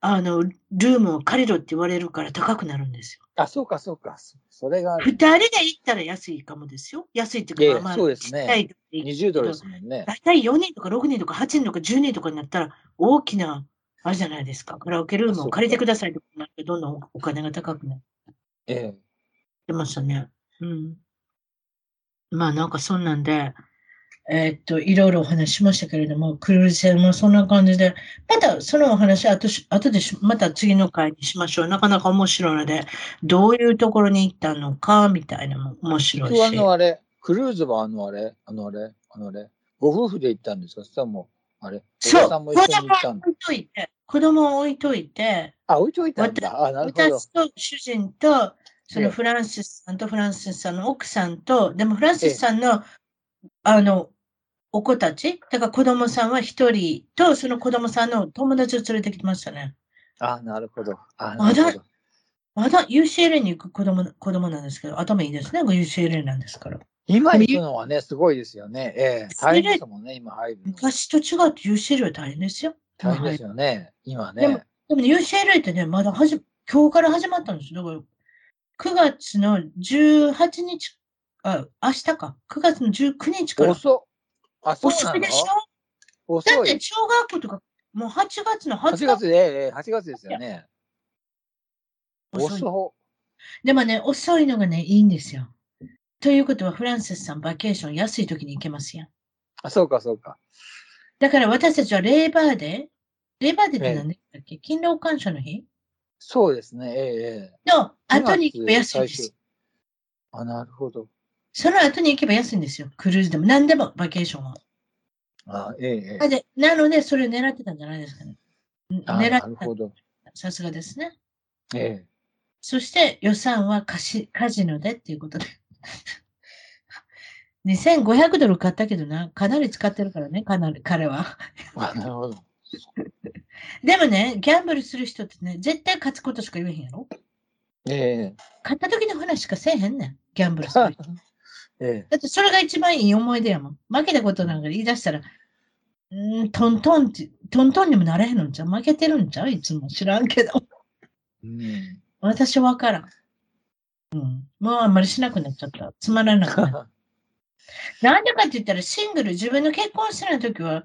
あの、ルームを借りろって言われるから高くなるんですよ。あ、そうか、そうか。そそれがあ二る。人で行ったら安いかもですよ。安いっていうか、まあ、そうですねちっちゃい時で行く20ドルですもんね。大体4人とか6人とか8人とか10人とかになったら、大きな、あれじゃないですか。カラオケルームを借りてくださいとかなって、どんどんお金が高くなっええ。てましたね。うん。まあなんかそんなんで、えーっと、いろいろお話ししましたけれども、クルーズ船もそんな感じで、またそのお話、あとし、後でしまた次の回にしましょう。なかなか面白いので、どういうところに行ったのか、みたいなのも面白い僕はあし。のあれ、クルーズはあのあれ、あのあれ、あのあれ、ご夫婦で行ったんですか？そしたらもう、あれ、おそう、子さんも一緒に行ったんだ。置いといて、子供を置いといて、あ、置いといたんだ。私と主人と、そええのフランシスさんとフランシスさんの奥さんと、でもフランシスさんの、あの、お子たち、だから子供さんは一人と、その子供さんの友達を連れてきてましたね。あ、なるほど。あ、まだなるほど。まだ UCLA に行く子供子供なんですけど、頭いいですね、UCLA なんですから。今行くのはね、すごいですよね。ええ、大変ですもんね、今入るの。昔と違って UCLA は大変ですよ。大変ですよね、今でもね。でもね UCLA ってね、まだはじ今日から始まったんですよ。だから9月の18日、あ、明日か。9月の19日から。遅っ。あ、そう遅いでしょ？だ遅い。って小学校とか、もう8月の20 8日。月で、ええ、8月ですよね。遅でもね、遅いのがね、いいんですよ。ということは、フランシスさん、バケーション安い時に行けますよ。あ、そうか、そうか。だから私たちは Labor Day、Labor Day って何でしたっけ、勤労感謝の日？そうですね、ええ、ええ。の後に行けば安いで最終す。あ、なるほど。その後に行けば安いんですよ。クルーズでも何でもバケーションは。あ、ええ、でなので、それを狙ってたんじゃないですかね。あ、狙ってなるほど。た。さすがですね。ええ。そして予算はカシカジノでっていうことで。(laughs) 2500ドル買ったけどな、かなり使ってるからね、かなり、彼は。あ、なるほど。でもね、ギャンブルする人ってね、絶対勝つことしか言えへんやろ？ええ、勝った時の話しかせえへんねん、ギャンブルする人。(laughs) ええ。だってそれが一番いい思い出やもん。負けたことなんか言い出したら、うーん、トントンって、トントンにもなれへんのんちゃう？負けてるんちゃう？いつも知らんけど。うん。私はわからん。うん。もうあんまりしなくなっちゃった。つまらなくなった。(laughs) なんでかって言ったら、シングル、自分の結婚してない時は、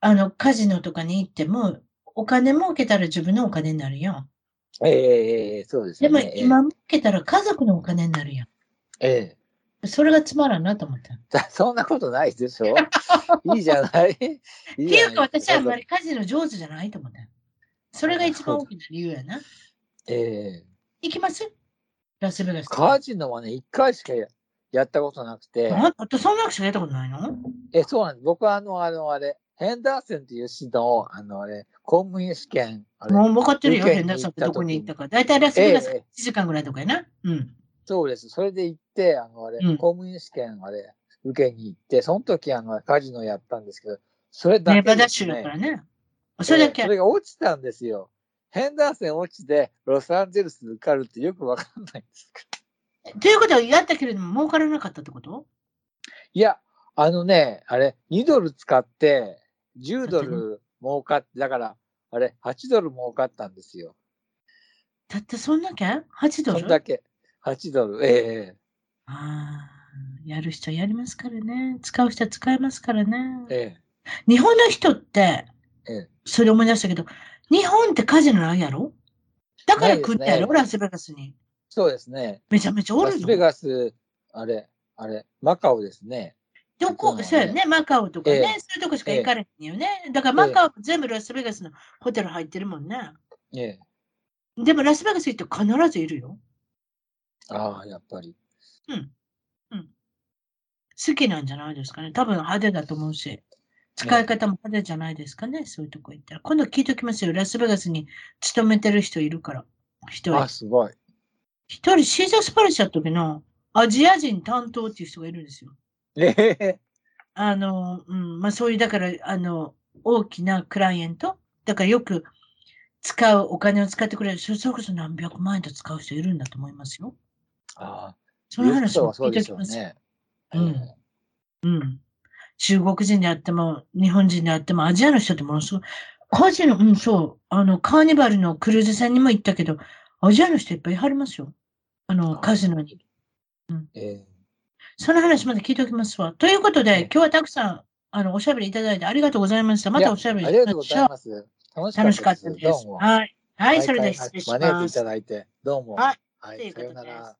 あの、カジノとかに行っても、お金儲けたら自分のお金になるやん。ええ、ええ、そうですでもよね。ええ今儲けたら家族のお金になるやええ。ん。それがつまらんなと思った。(laughs) そんなことないでしょ？(laughs) いいじゃない？いいてじゃないいうか、私はあんまりカジノ上手じゃないと思った。それが一番大きな理由やな。ええ行きます？ラスベガス。カジノはね、一回しかややったことなくて、あそんなくしかやったことないの？え、そうなんです。僕はあの、あの、あれ、ヘンダーセンという市の、あの、あれ、公務員試験、もう分かってるよ、受験に変なさんってどこに行ったか。だいたいラスベガスええ1時間ぐらいとかやな。うん。そうです。それで行って、あの、あれ、うん公務員試験、あれ、受けに行って、その時、あの、カジノやったんですけど、それだネけですバダ州だね。からね。それだけええそ。れが落ちたんですよ。ヘンダーセン落ちて、ロサンゼルス受かるってよくわかんないんですけど。ということは、やったけれども、儲からなかったってこといや、あのね、あれ、2ドル使って、10ドル儲かって、だから、あれ、8ドル儲かったんですよ。たったそんだけ ?8 ドル？そんだけ。8ドル。ええああ、やる人はやりますからね。使う人は使えますからね。ええ日本の人って、ええそれ思い出したけど、日本ってカジノないやろ？だから来んねやろ、ねラスベガスに。そうですね。めちゃめちゃおるの？ラスベガス、あれ、あれ、マカオですね。どこ、そうやね、マカオとかね、ええそういうとこしか行かれへんよね。だからマカオ全部ラスベガスのホテル入ってるもんね。ええでもラスベガス行って必ずいるよ。ああ、やっぱり。好きなんじゃないですかね。多分派手だと思うし。使い方も派手じゃないですかね。そういうとこ行ったら。今度聞いときますよ。ラスベガスに勤めてる人いるから。一人あ、。すごい。一人シーザースパルシャの時のアジア人担当っていう人がいるんですよ。ええあの、うん、まあそういう、だから、あの、大きなクライアント。だからよく使う、お金を使ってくれる。それこそ何百万円と使う人いるんだと思いますよ。ああ、その話言う人も聞いておきますよ。ね。うんええうん。中国人であっても、日本人であっても、アジアの人ってものすごい、カジノ、うん、そう、あの、カーニバルのクルーズ船にも行ったけど、アジアの人いっぱいいはりますよ。あの、カジノに。ええその話まで聞いておきますわ。ということで、ええ今日はたくさん、あの、おしゃべりいただいてありがとうございました。またおしゃべりありがとうごしましょう。ざいます。楽楽しかったたです。はい。はい、それで毎回失礼し招いています。ただいて、どうも。はいはい、というさことですようなら。